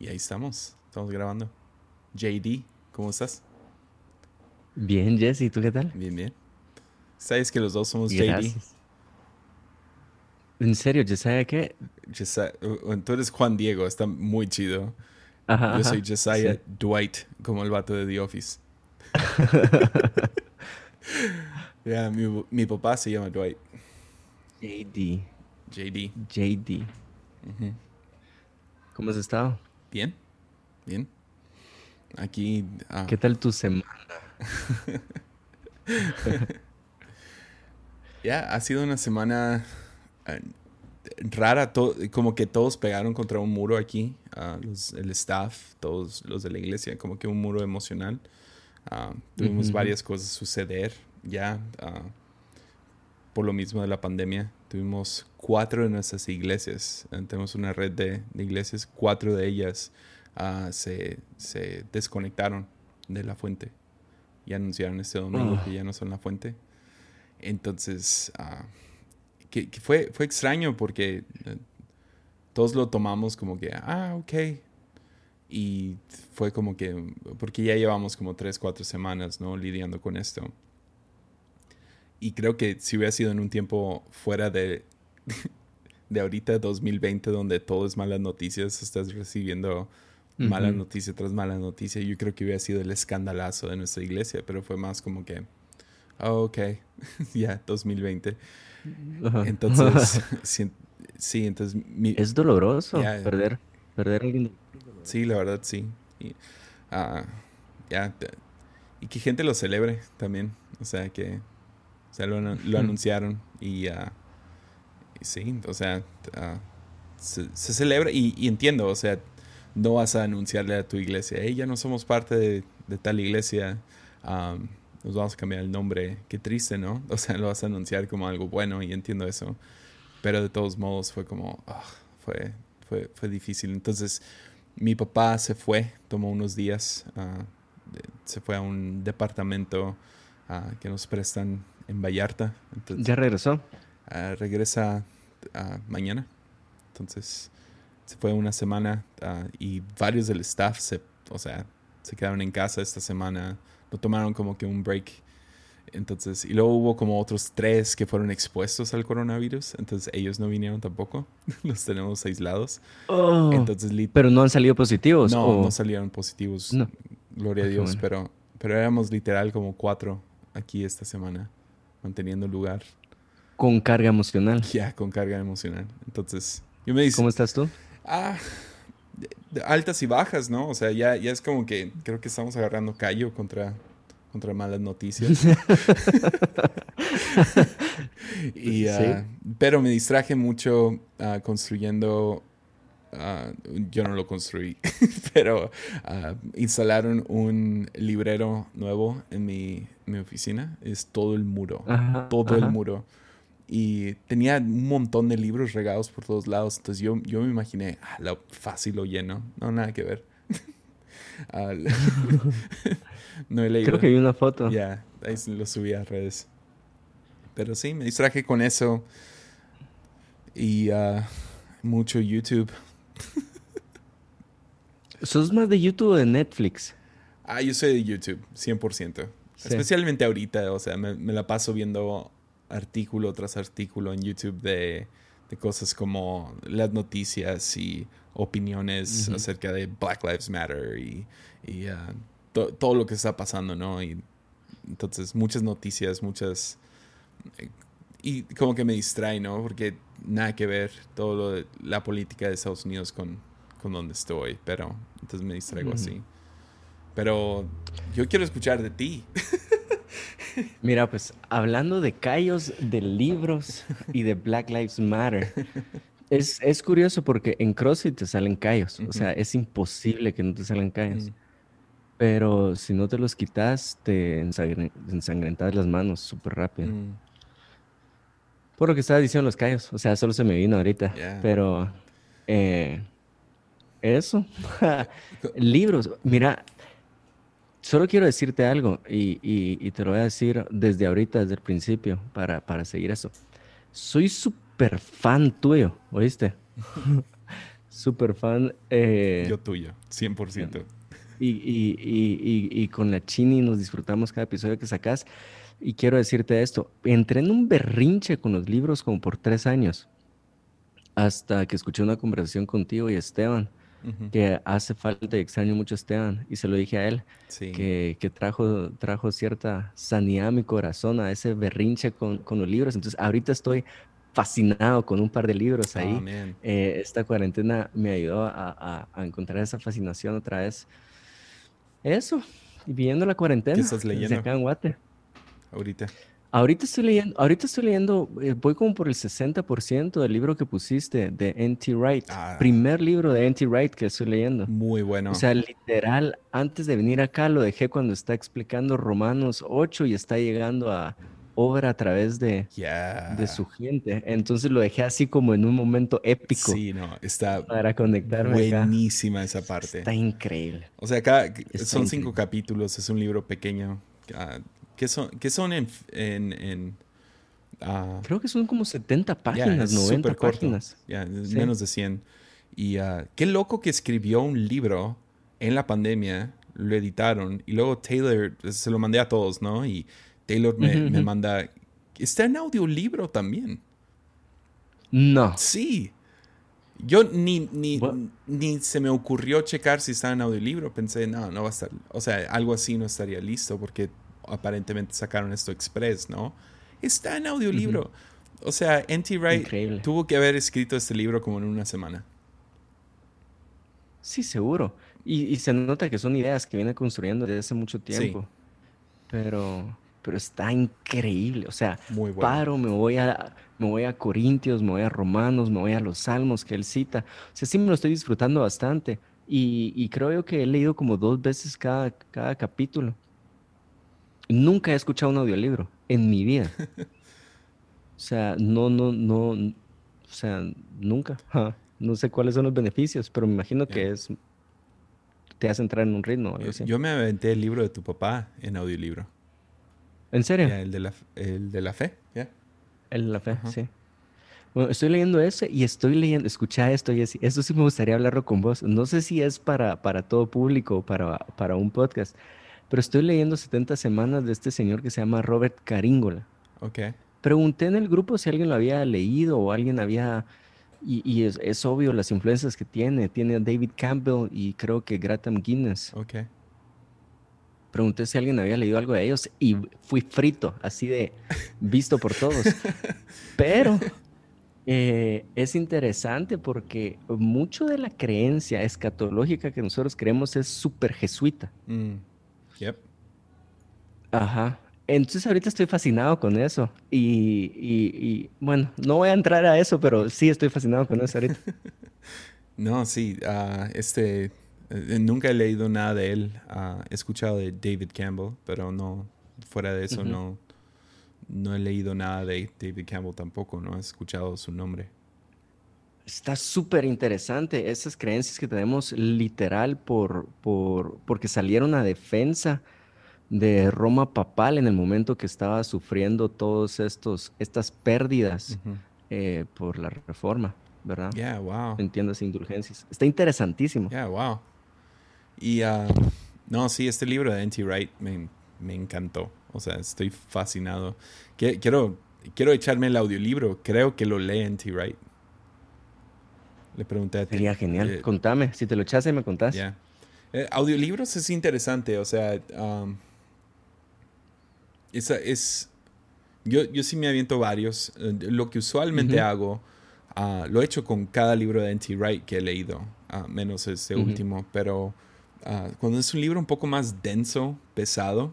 y ahí estamos, estamos grabando. JD, ¿cómo estás? Bien, Jesse, ¿tú qué tal? Bien, bien. ¿Sabes que los dos somos JD? ¿En serio? ¿Jesiah qué? Jesiah, tú eres Juan Diego, está muy chido. Yo soy Jesiah Dwight, como el vato de The Office. Ya, mi, papá se llama Dwight. JD. JD. JD. ¿Cómo has estado? Bien, bien. Aquí. Ah. ¿Qué tal tu semana? ya, ha sido una semana eh, rara. como que todos pegaron contra un muro aquí. Ah, el staff, todos los de la iglesia, como que un muro emocional. Ah, tuvimos varias cosas suceder ya por lo mismo de la pandemia. Tuvimos cuatro de nuestras iglesias. Eh, tenemos una red de, iglesias. Cuatro de ellas ah, se, desconectaron de la fuente. Y anunciaron este domingo ah. que ya no son la fuente. Entonces, uh, que, fue, fue extraño porque eh, todos lo tomamos como que, ah, ok. Y fue como que, porque ya llevamos como tres, cuatro semanas, ¿no? Lidiando con esto. Y creo que si hubiera sido en un tiempo fuera de, de ahorita, 2020, donde todo es malas noticias, estás recibiendo mala noticia tras mala noticia, yo creo que hubiera sido el escandalazo de nuestra iglesia, pero fue más como que, oh, ok, ya, 2020. Entonces, sí, entonces... es doloroso perder, perder a alguien. Sí, la verdad, sí. Y, ah, ya, y que gente lo celebre también, o sea, que o sea, lo, anunciaron y, uh, sí, o sea, uh, se, celebra y, entiendo, o sea, no vas a anunciarle a tu iglesia, hey, ya no somos parte de, tal iglesia, um, nos vamos a cambiar el nombre, qué triste, ¿no? O sea, lo vas a anunciar como algo bueno y entiendo eso, pero de todos modos fue como, fue, fue, fue difícil. Entonces, mi papá se fue, tomó unos días, uh, se fue a un departamento que nos prestan en Vallarta. ¿Ya regresó? Ah, regresa ah, mañana. Entonces, se fue una semana ah, y varios del staff se, o sea, se quedaron en casa esta semana. No tomaron como que un break. Entonces, y luego hubo como otros tres que fueron expuestos al coronavirus. Entonces, ellos no vinieron tampoco. Los tenemos aislados. Oh. entonces, pero no han salido positivos. No, no salieron positivos. Gloria a Dios. Pero, pero éramos literal como cuatro aquí esta semana manteniendo lugar. Con carga emocional. Ya, con carga emocional. Entonces, yo me dice... ¿Cómo estás tú? Ah, altas y bajas, ¿no? O sea, ya, ya es como que creo que estamos agarrando callo contra, contra malas noticias. y, ah, Pero me distraje mucho uh, construyendo Ah, yo no lo construí, pero uh, instalaron un librero nuevo en mi, mi oficina. Es todo el muro, todo el muro. Y tenía un montón de libros regados por todos lados. Entonces yo, yo me imaginé, ah, lo fácil lo lleno. No, nada que ver. Ah, no he leído. Creo que vi una foto. Ya, ahí lo subí a redes. Pero sí, me distraje con eso. Y mucho YouTube. ¿Sos más de YouTube o de Netflix? Ah, yo soy de YouTube, 100%. Especialmente ahorita, o sea, me, la paso viendo artículo tras artículo en YouTube de, cosas como las noticias y opiniones acerca de Black Lives Matter y, uh, todo lo que está pasando, ¿no? Y entonces, muchas noticias, muchas... Eh, y como que me distrae, ¿no? Porque nada que ver todo lo de la política de Estados Unidos con, con donde estoy, pero entonces me distraigo así. Pero yo quiero escuchar de ti. Mira, pues hablando de callos, de libros y de Black Lives Matter, es, es curioso porque en CrossFit te salen callos. O sea, es imposible que no te salgan callos. Pero si no te los quitas, te ensangrentas las manos súper rápido. Por lo que estaba diciendo los callos. O sea, solo se me vino ahorita. Pero eh, eso. Libros. Mira, solo quiero decirte algo y, te lo voy a decir desde ahorita, desde el principio, para, para seguir eso. Soy súper fan tuyo, ¿oíste? súper fan. Eh, Yo tuyo, 100%. y, y, y, y, con la Chini nos disfrutamos cada episodio que sacas. Y quiero decirte esto, entré en un berrinche con los libros como por tres años, hasta que escuché una conversación contigo y Esteban, que hace falta y extraño mucho a Esteban, y se lo dije a él, que, que, trajo, trajo cierta sanidad a mi corazón, a ese berrinche con, con los libros. Entonces, ahorita estoy fascinado con un par de libros ahí. Eh, esta cuarentena me ayudó a, a, encontrar esa fascinación otra vez. Eso, y viviendo la cuarentena. ¿Qué estás leyendo? acá en Guate. Ahorita. Ahorita estoy leyendo, ahorita estoy leyendo, eh, voy como por el 60% del libro que pusiste de N.T. Wright. Ah. Primer libro de N.T. Wright que estoy leyendo. Muy bueno. O sea, literal, antes de venir acá lo dejé cuando está explicando Romanos 8 y está llegando a obra a través de, de su gente. Entonces lo dejé así como en un momento épico. Sí, no, está para conectarme buenísima esa parte. Está increíble. O sea, acá son cinco capítulos, es un libro pequeño. Ah, ¿Qué son, qué son en... en, ah, Creo que son como 70 páginas, 90 páginas. Menos de 100. Y uh, qué loco que escribió un libro en la pandemia, lo editaron y luego Taylor, se lo mandé a todos, ¿no? Y Taylor me, me manda, está en audiolibro también. No. Sí. Yo ni, ni, ni, se me ocurrió checar si está en audiolibro. Pensé, no, no va a estar. O sea, algo así no estaría listo porque aparentemente sacaron esto express, ¿no? Está en audiolibro. O sea, N.T. Wright tuvo que haber escrito este libro como en una semana. Sí, seguro. Y, se nota que son ideas que viene construyendo desde hace mucho tiempo. Pero, pero está increíble. O sea, paro, me voy a me voy a Corintios, me voy a Romanos, me voy a los Salmos que él cita. O sea, sí me lo estoy disfrutando bastante. Y, y creo que he leído como dos veces cada, cada capítulo. Nunca he escuchado un audiolibro en mi vida. O sea, no, no, no, o sea, nunca. No sé cuáles son los beneficios, pero me imagino que es, te hace entrar en un ritmo. Yo me aventé el libro de tu papá en audiolibro. ¿En serio? el, de la, el de la fe, ¿ya? El de la fe, sí. Bueno, estoy leyendo ese y estoy leyendo, escucha esto, y Eso sí me gustaría hablarlo con vos. No sé si es para, para todo público o para, para un podcast, pero estoy leyendo 70 semanas de este señor que se llama Robert Caringola. Ok. Pregunté en el grupo si alguien lo había leído o alguien había... Y, es, obvio las influencias que tiene. Tiene a David Campbell y creo que Graham Guinness. Ok. Pregunté si alguien había leído algo de ellos y fui frito, así de visto por todos. Pero eh, es interesante porque mucho de la creencia escatológica que nosotros creemos es súper jesuita. Mm. Yep. Ajá. Entonces ahorita estoy fascinado con eso. Y, bueno, no voy a entrar a eso, pero sí estoy fascinado con eso ahorita. no, sí. Ah, este, eh, nunca he leído nada de él. Ah, he escuchado de David Campbell, pero no, fuera de eso no, no he leído nada de David Campbell tampoco. No he escuchado su nombre. Está súper interesante esas creencias que tenemos literal por, por, porque salieron a defensa de Roma papal en el momento que estaba sufriendo todos estos estas pérdidas eh, por la reforma, ¿verdad? Yeah, wow. Entiendo esas indulgencias. Está interesantísimo. Yeah, wow. Y uh, no, sí, este libro de N.T. Wright me, me, encantó. O sea, estoy fascinado. Quiero, quiero echarme el audiolibro. Creo que lo lee N.T. Wright. Le pregunté a ti. Sería genial. Eh, Contame, si te lo echaste, me contás. Ya. Eh, audiolibros es interesante, o sea, um, esa es... Yo, yo sí me aviento varios. Eh, lo que usualmente hago, uh, lo he hecho con cada libro de N.T. Wright que he leído, uh, menos este último, pero uh, cuando es un libro un poco más denso, pesado,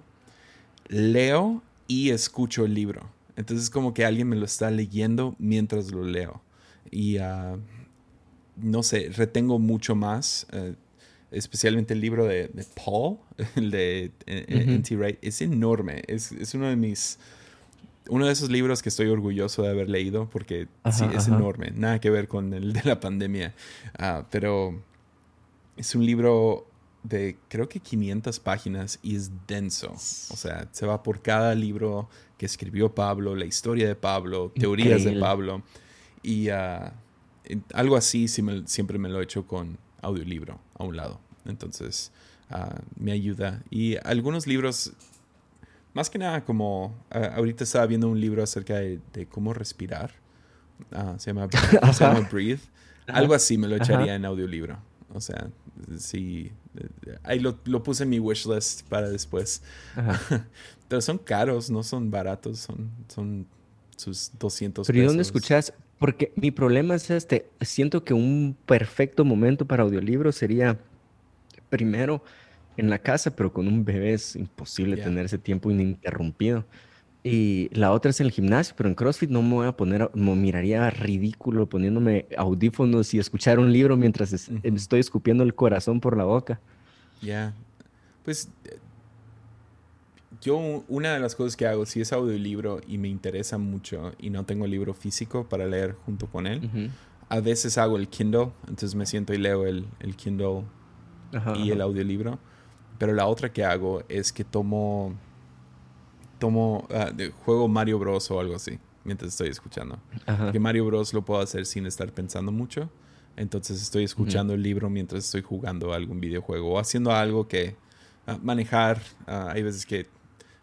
leo y escucho el libro. Entonces es como que alguien me lo está leyendo mientras lo leo. Y no sé, retengo mucho más, eh, especialmente el libro de, Paul, el de N.T. Wright, es enorme, es, uno de mis, uno de esos libros que estoy orgulloso de haber leído porque sí, es enorme, nada que ver con el de la pandemia, ah, pero es un libro de creo que 500 páginas y es denso. O sea, se va por cada libro que escribió Pablo, la historia de Pablo, teorías de Pablo. Y uh, algo así siempre me lo he hecho con audiolibro a un lado. Entonces, ah, me ayuda. Y algunos libros, más que nada como, ah, ahorita estaba viendo un libro acerca de, cómo respirar. se, llama, Breathe. Algo así me lo echaría en audiolibro. O sea, sí. Ahí lo, puse en mi wishlist para después. Pero son caros, no son baratos, son, son sus 200 Pero ¿y dónde escuchas? Porque mi problema es este. Siento que un perfecto momento para audiolibro sería primero en la casa, pero con un bebé es imposible tener ese tiempo ininterrumpido. Y la otra es en el gimnasio, pero en CrossFit no me voy a poner, me miraría ridículo poniéndome audífonos y escuchar un libro mientras estoy escupiendo el corazón por la boca. Ya. Pues yo una de las cosas que hago, si es audiolibro y me interesa mucho y no tengo el libro físico para leer junto con él, a veces hago el Kindle, entonces me siento y leo el, el Kindle y el audiolibro. Pero la otra que hago es que tomo tomo, uh, juego Mario Bros o algo así mientras estoy escuchando. Que Mario Bros lo puedo hacer sin estar pensando mucho. Entonces estoy escuchando el libro mientras estoy jugando algún videojuego o haciendo algo que ah, manejar. Ah, hay veces que,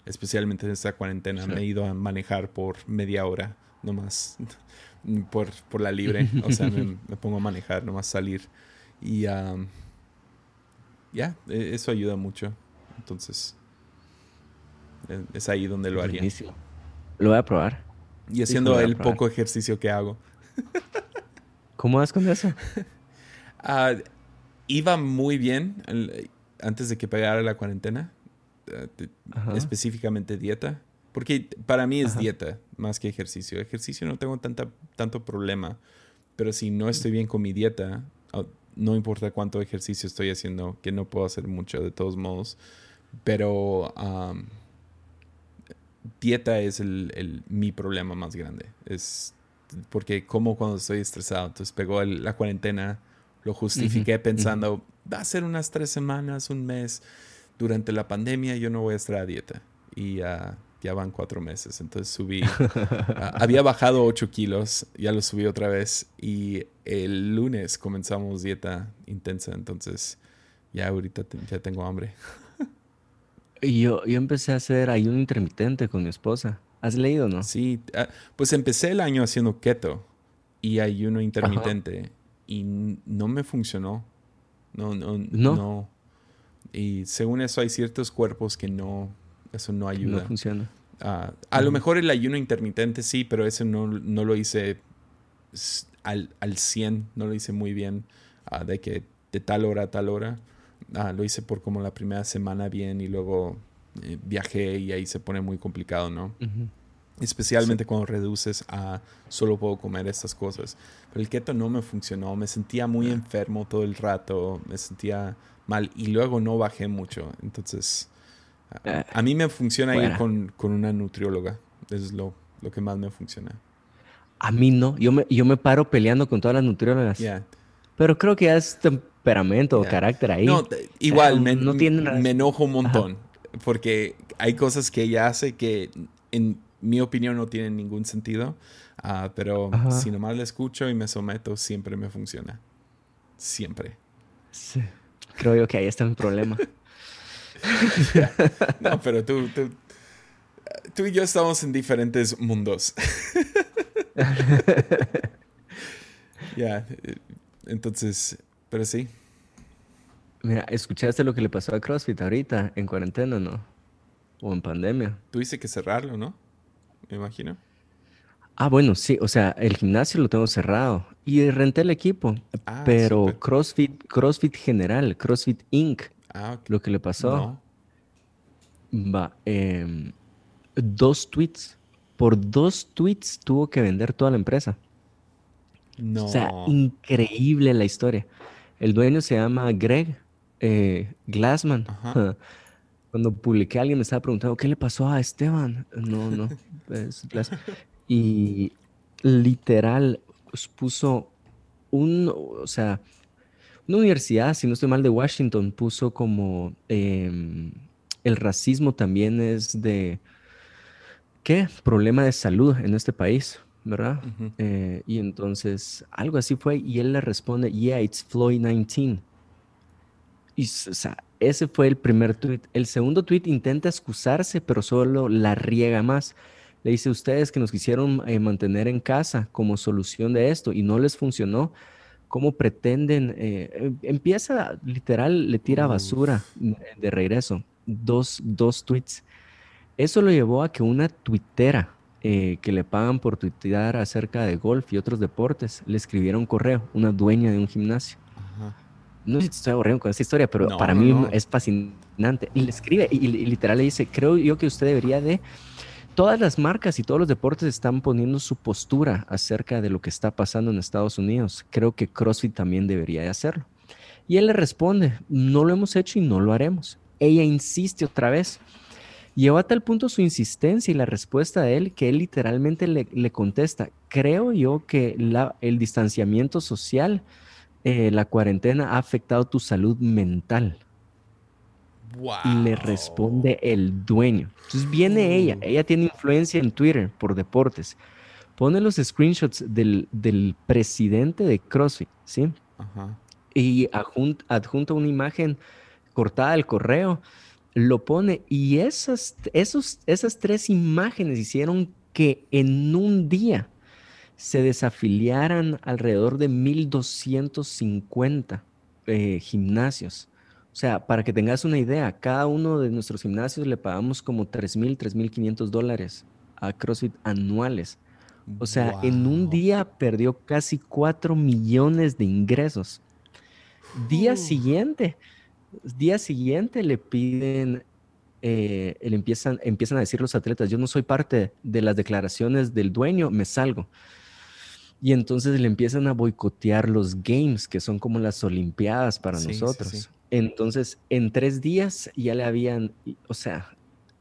especialmente en esta cuarentena, me he ido a manejar por media hora nomás por, por la libre. o sea, me, pongo a manejar, nomás salir. Y ya, e, eso ayuda mucho. Entonces, es ahí donde lo haría. Lo voy a probar. Y haciendo el poco ejercicio que hago. ¿Cómo vas con eso? Ah, iba muy bien antes de que pegara la cuarentena. Ah, específicamente dieta. Porque para mí es dieta más que ejercicio. Ejercicio no tengo tanta, tanto problema. Pero si no estoy bien con mi dieta, ah, no importa cuánto ejercicio estoy haciendo, que no puedo hacer mucho de todos modos. Pero dieta es el, mi problema más grande. Es porque como cuando estoy estresado. Entonces pegó la cuarentena, lo justifiqué pensando, va a ser unas tres semanas, un mes. Durante la pandemia yo no voy a estar a dieta. Y ya van cuatro meses. Entonces subí, había bajado ocho kilos, ya lo subí otra vez. Y el lunes comenzamos dieta intensa. Entonces ya ahorita ya tengo hambre. Yo, yo empecé a hacer ayuno intermitente con mi esposa. ¿Has leído, no? Sí, ah, pues empecé el año haciendo keto y ayuno intermitente y no me funcionó. No, no, no, Y según eso hay ciertos cuerpos que no, eso no ayuda. No funciona. Ah, a lo mejor el ayuno intermitente sí, pero ese no, no lo hice al, al 100, no lo hice muy bien, ah, de que de tal hora a tal hora. Ah, lo hice por como la primera semana bien y luego eh, viajé y ahí se pone muy complicado, ¿no? Especialmente cuando reduces a solo puedo comer estas cosas. Pero el keto no me funcionó, me sentía muy enfermo todo el rato, me sentía mal y luego no bajé mucho. Entonces, a, ah, mí me funciona ir con, una nutrióloga, eso es lo, lo, que más me funciona. A mí no, yo me, yo me paro peleando con todas las nutriólogas. Pero creo que ya es temperamento o carácter ahí. No, igual, me, me enojo un montón. Porque hay cosas que ella hace que, en mi opinión, no tienen ningún sentido. Ah, pero si nomás la escucho y me someto, siempre me funciona. Siempre. Sí. Creo yo que ahí está mi problema. no, pero tú, tú, tú y yo estamos en diferentes mundos. ya, entonces, pero sí. Mira, ¿escuchaste lo que le pasó a CrossFit ahorita, en cuarentena, no? O en pandemia. Tuviste que cerrarlo, ¿no? Me imagino. Ah, bueno, sí, o sea, el gimnasio lo tengo cerrado y renté el equipo, ah, pero CrossFit, CrossFit general, CrossFit Inc. Ah, lo que le pasó. Va, em, dos tweets. Por dos tweets tuvo que vender toda la empresa. No. O sea, increíble la historia. El dueño se llama Greg eh, Glassman. Cuando publiqué, alguien me estaba preguntando, ¿qué le pasó a Esteban? No, no. Y literal pues, puso un, o sea, una universidad, si no estoy mal, de Washington, puso como em, el racismo también es de, ¿qué? Problema de salud en este país. ¿verdad? Eh, y entonces algo así fue y él le responde, yeah, it's Floyd 19. Y, o sea, ese fue el primer tweet. El segundo tweet intenta excusarse, pero solo la riega más. Le dice, ustedes que nos quisieron eh, mantener en casa como solución de esto y no les funcionó, ¿cómo pretenden? Eh, em, empieza, literal, le tira basura de regreso. Dos, dos tweets. Eso lo llevó a que una tuitera eh, que le pagan por tuitear acerca de golf y otros deportes le escribiera un correo, una dueña de un gimnasio no sé si estoy aburriendo con esta historia, pero para mí es fascinante. Y le escribe y, literal le dice, creo yo que usted debería de... Todas las marcas y todos los deportes están poniendo su postura acerca de lo que está pasando en Estados Unidos. Creo que CrossFit también debería de hacerlo. Y él le responde, no lo hemos hecho y no lo haremos. Ella insiste otra vez. Lleva a tal punto su insistencia y la respuesta de él que él literalmente le, contesta, creo yo que el distanciamiento social eh, la cuarentena ha afectado tu salud mental. Y le responde el dueño. Entonces viene ella, ella tiene influencia en Twitter por deportes. Pone los screenshots del, presidente de CrossFit, ¿sí? Y adjunta, una imagen cortada del correo, lo pone y esas, esos, esas tres imágenes hicieron que en un día se desafiliaran alrededor de 1.250 eh, gimnasios. O sea, para que tengas una idea, cada uno de nuestros gimnasios le pagamos como 3.000, 3.500 dólares a CrossFit anuales. O sea, en un día perdió casi 4 millones de ingresos. Día siguiente, día siguiente le piden, eh, le empiezan, empiezan a decir los atletas, yo no soy parte de las declaraciones del dueño, me salgo. Y entonces le empiezan a boicotear los games, que son como las Olimpiadas para nosotros. Entonces, en tres días ya le habían, o sea,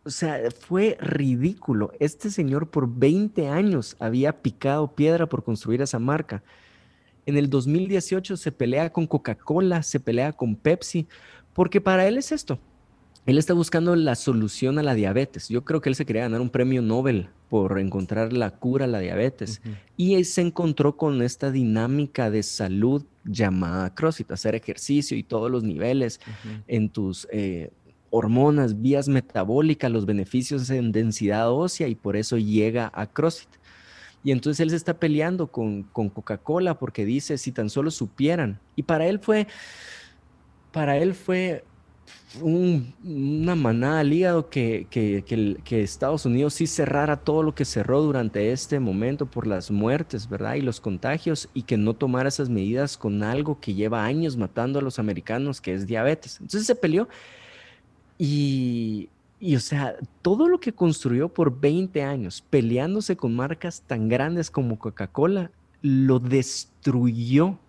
o sea, fue ridículo. Este señor por 20 años había picado piedra por construir esa marca. En el 2018 se pelea con Coca-Cola, se pelea con Pepsi, porque para él es esto. Él está buscando la solución a la diabetes. Yo creo que él se quería ganar un premio Nobel por encontrar la cura a la diabetes. Y él se encontró con esta dinámica de salud llamada CrossFit, hacer ejercicio y todos los niveles en tus eh, hormonas, vías metabólicas, los beneficios en densidad ósea y por eso llega a CrossFit. Y entonces él se está peleando con, con Coca-Cola porque dice, si tan solo supieran. Y para él fue, para él fue una manada al hígado que, que, Estados Unidos sí cerrara todo lo que cerró durante este momento por las muertes, ¿verdad? Y los contagios y que no tomara esas medidas con algo que lleva años matando a los americanos, que es diabetes. Entonces se peleó y, y o sea, todo lo que construyó por 20 años peleándose con marcas tan grandes como Coca-Cola, lo destruyó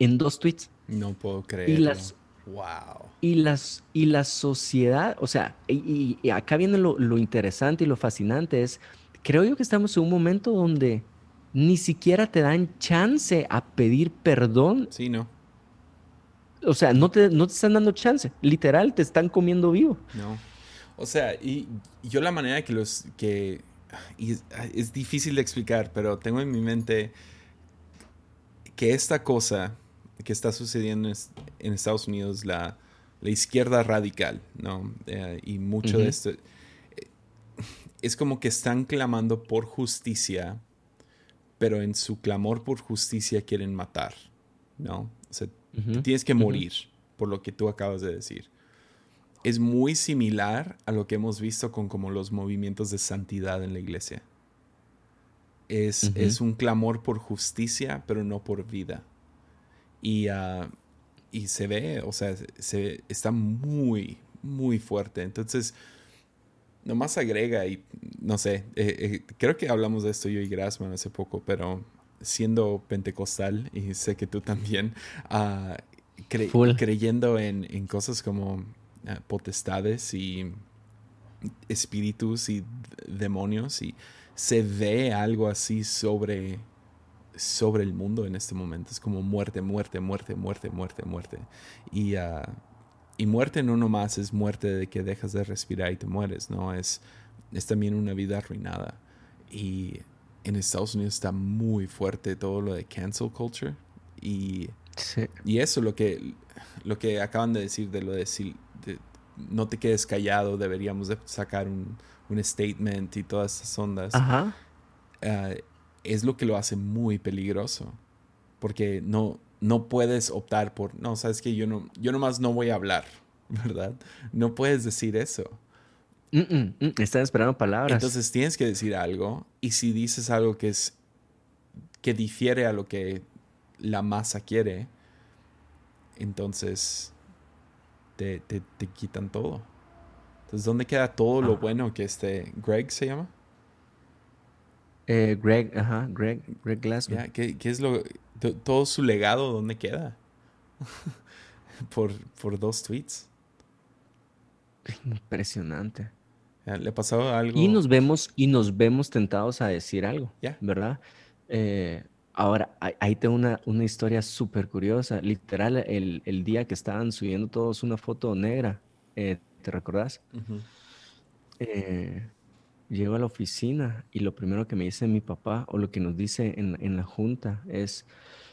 en dos tweets. No puedo creer. Y las Wow. Y, las, y la sociedad, o sea, y, acá viene lo, interesante y lo fascinante es, creo yo que estamos en un momento donde ni siquiera te dan chance a pedir perdón. Sí, no. O sea, no te, no te están dando chance. Literal, te están comiendo vivo. No. O sea, y yo la manera que los, que, es difícil de explicar, pero tengo en mi mente que esta cosa que está sucediendo en Estados Unidos, la, la izquierda radical, ¿no? Eh, y mucho de esto eh, es como que están clamando por justicia, pero en su clamor por justicia quieren matar, ¿no? O sea, tienes que morir por lo que tú acabas de decir. Es muy similar a lo que hemos visto con como los movimientos de santidad en la iglesia. Es, es un clamor por justicia, pero no por vida. Y, uh, y se ve, o sea, se, está muy, muy fuerte. Entonces, nomás agrega y no sé, eh, eh, creo que hablamos de esto yo y Grassman hace poco, pero siendo pentecostal, y sé que tú también, uh, creyendo en, en, cosas como uh, potestades y espíritus y demonios, y se ve algo así sobre sobre el mundo en este momento. Es como muerte, muerte, muerte, muerte, muerte, muerte. Y, uh, y muerte no nomás es muerte de que dejas de respirar y te mueres, ¿no? Es, es también una vida arruinada. Y, en Estados Unidos está muy fuerte todo lo de cancel culture. Y, y eso, lo que, lo que acaban de decir de lo de, si, no te quedes callado, deberíamos de sacar un, un statement y todas esas ondas. Ajá. Ah, es lo que lo hace muy peligroso. Porque no, no puedes optar por, no, sabes que yo no, yo nomás no voy a hablar, ¿verdad? No puedes decir eso. están esperando palabras. Entonces tienes que decir algo y si dices algo que es que difiere a lo que la masa quiere, entonces te, te, quitan todo. Entonces, ¿dónde queda todo lo ah. bueno que este Greg se llama? Eh, Greg, ajá, Greg, Greg Glassman. ¿qué, es lo, todo su legado, dónde queda? por, por dos tweets. Impresionante. ¿Le pasó algo? Y nos vemos, y nos vemos tentados a decir algo, ¿verdad? Eh, ahora, ahí tengo una, una historia súper curiosa. Literal, el, día que estaban subiendo todos una foto negra, eh, ¿te recordás? Llego a la oficina y lo primero que me dice mi papá o lo que nos dice en, la junta es,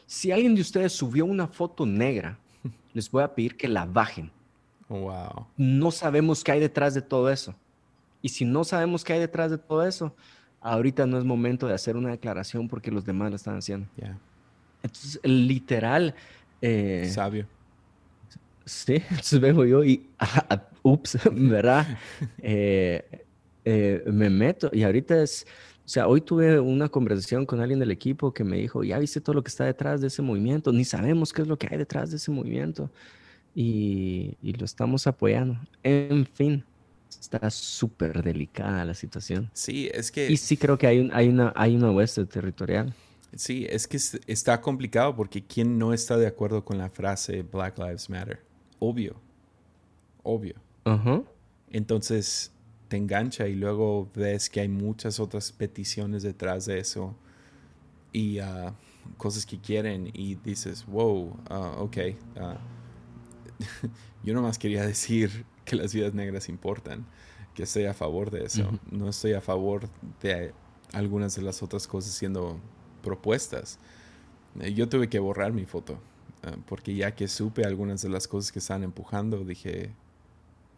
si alguien de ustedes subió una foto negra, les voy a pedir que la bajen. Wow. No sabemos qué hay detrás de todo eso. Y si no sabemos qué hay detrás de todo eso, ahorita no es momento de hacer una declaración porque los demás lo están haciendo. Entonces, literal. Eh, Sabio. Sí, entonces vengo yo y, ups, ¿verdad? eh, eh, me meto y ahorita es, o sea, hoy tuve una conversación con alguien del equipo que me dijo, ya viste todo lo que está detrás de ese movimiento, ni sabemos qué es lo que hay detrás de ese movimiento y, lo estamos apoyando. En fin, está súper delicada la situación. Sí, es que... Y sí creo que hay, un, hay, una, hay una oeste territorial. Sí, es que está complicado porque ¿quién no está de acuerdo con la frase Black Lives Matter? Obvio. Obvio. Entonces, te engancha y luego ves que hay muchas otras peticiones detrás de eso y uh, cosas que quieren y dices, wow, uh, ok. Uh, yo nomás quería decir que las vidas negras importan, que estoy a favor de eso. No estoy a favor de algunas de las otras cosas siendo propuestas. Eh, yo tuve que borrar mi foto, porque ya que supe algunas de las cosas que están empujando, dije,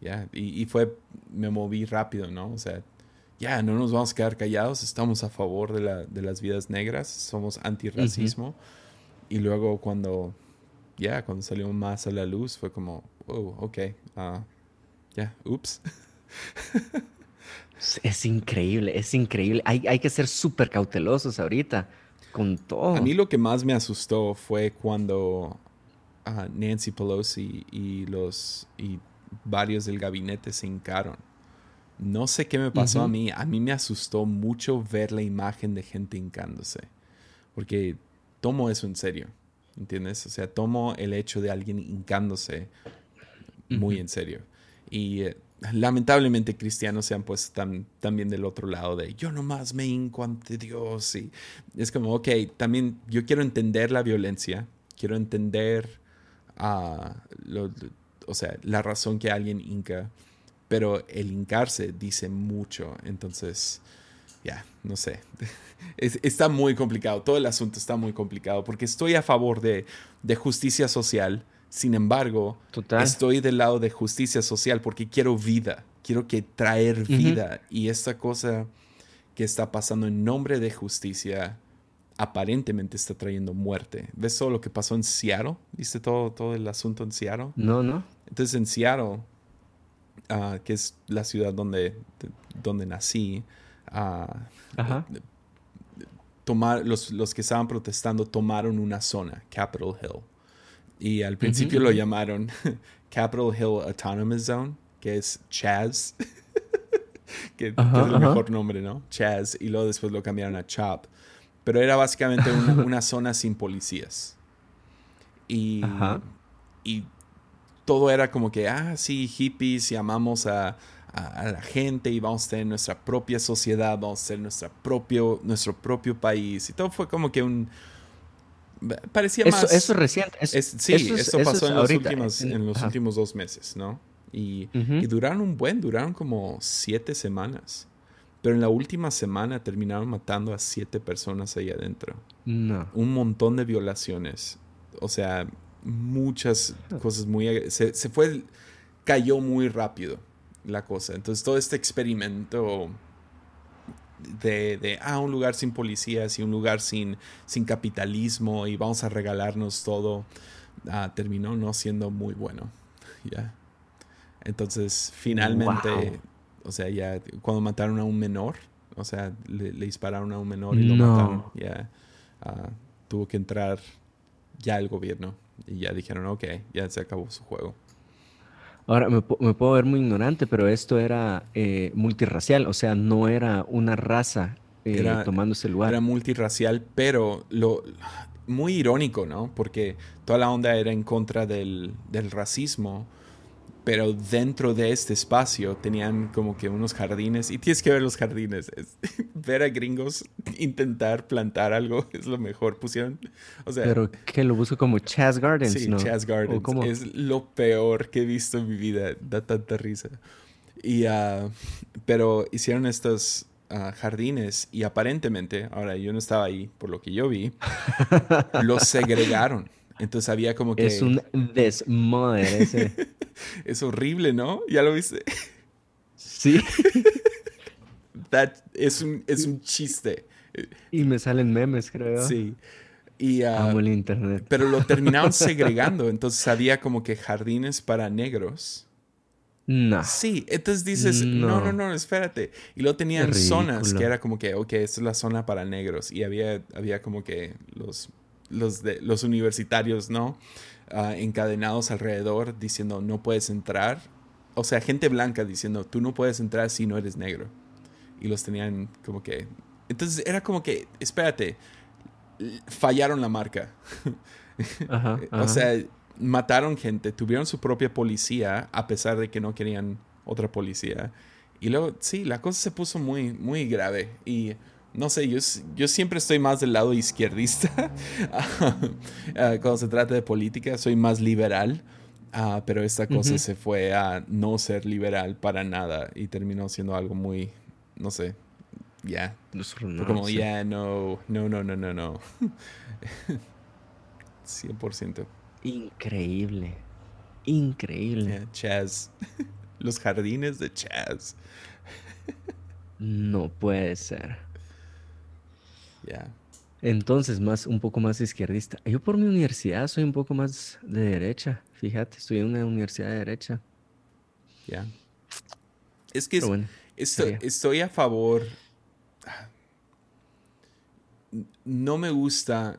ya, y, fue, me moví rápido, ¿no? O sea, ya, no nos vamos a quedar callados, estamos a favor de, la, de las vidas negras, somos antirracismo. Y luego cuando, ya, cuando salió más a la luz, fue como, oh, ok, ah, ya, ups. es increíble, es increíble. Hay, hay que ser súper cautelosos ahorita con todo. A mí lo que más me asustó fue cuando ah, Nancy Pelosi y los y varios del gabinete se hincaron. No sé qué me pasó a mí. A mí me asustó mucho ver la imagen de gente hincándose. Porque tomo eso en serio. ¿Entiendes? O sea, tomo el hecho de alguien hincándose muy en serio. Y eh, lamentablemente cristianos se han puesto también del otro lado de yo nomás me hinco ante Dios. Y es como, ok, también yo quiero entender la violencia. Quiero entender a lo, o sea, la razón que alguien inca, pero el hincarse dice mucho, entonces, ya, no sé, está muy complicado, todo el asunto está muy complicado, porque estoy a favor de, justicia social, sin embargo, estoy del lado de justicia social porque quiero vida, quiero que traer vida, y esta cosa que está pasando en nombre de justicia aparentemente está trayendo muerte. ¿Ves todo lo que pasó en Seattle? ¿Viste todo, todo el asunto en Seattle? No, no. Entonces en Seattle, ah, que es la ciudad donde, donde nací, ah, tomar, los, los, que estaban protestando tomaron una zona, Capitol Hill. Y al principio lo llamaron Capitol Hill Autonomous Zone, que es Chaz, que, es el mejor nombre, ¿no? Chaz. Y luego después lo cambiaron a Chop pero era básicamente una, zona sin policías. Y, y todo era como que, ah, sí, hippies y amamos a, la gente y vamos a tener nuestra propia sociedad, vamos a tener nuestra propio, nuestro propio país. Y todo fue como que un... Parecía más... Eso es reciente. sí, eso, pasó en, los, últimos, en, los últimos dos meses, ¿no? Y, y, duraron un buen, duraron como siete semanas. Pero en la última semana terminaron matando a siete personas ahí adentro. No. Un montón de violaciones. O sea, muchas cosas muy... Se, se fue... Cayó muy rápido la cosa. Entonces todo este experimento de, de, ah, un lugar sin policías y un lugar sin, sin capitalismo y vamos a regalarnos todo, ah, terminó no siendo muy bueno. Ya. Entonces, finalmente, o sea, ya cuando mataron a un menor, o sea, le, dispararon a un menor y lo mataron, ya ah, tuvo que entrar ya el gobierno y ya dijeron, ok, ya se acabó su juego. Ahora, me, puedo ver muy ignorante, pero esto era eh, multirracial, o sea, no era una raza eh, tomando ese lugar. Era multirracial, pero lo muy irónico, ¿no? Porque toda la onda era en contra del, del racismo pero dentro de este espacio tenían como que unos jardines y tienes que ver los jardines. ver a gringos intentar plantar algo es lo mejor. Pusieron, o sea... Pero que lo busco como Chaz Gardens, sí, Chaz Gardens. Es lo peor que he visto en mi vida. Da tanta risa. Y, uh, pero hicieron estos uh, jardines y aparentemente, ahora yo no estaba ahí por lo que yo vi, los segregaron. Entonces había como que... Es un desmadre ese. es horrible, ¿no? ¿Ya lo viste? Sí. That es, un, es un chiste. Y me salen memes, creo. Sí. Y, uh, Amo el internet. Pero lo terminaron segregando. Entonces había como que jardines para negros. No. Sí, entonces dices, no, no, no, espérate. Y luego tenían zonas que era como que, ok, esta es la zona para negros. Y había, había como que los los, de, los universitarios, ¿no? Ah, encadenados alrededor diciendo no puedes entrar. O sea, gente blanca diciendo tú no puedes entrar si no eres negro. Y los tenían como que... Entonces era como que, espérate, fallaron la marca. o sea, mataron gente, tuvieron su propia policía a pesar de que no querían otra policía. Y luego, sí, la cosa se puso muy, muy grave. Y no sé, yo, yo siempre estoy más del lado izquierdista ah, cuando se trata de política, soy más liberal, ah, pero esta cosa se fue a no ser liberal para nada y terminó siendo algo muy, no sé, ya. como, ya, no, no, no, no, no, no. 100%. Increíble, increíble. Chaz, los jardines de Chaz. no puede ser. Entonces, más, un poco más izquierdista. Yo por mi universidad soy un poco más de derecha. Fíjate, estoy en una universidad de derecha. Ya. Es que estoy, a favor. No me gusta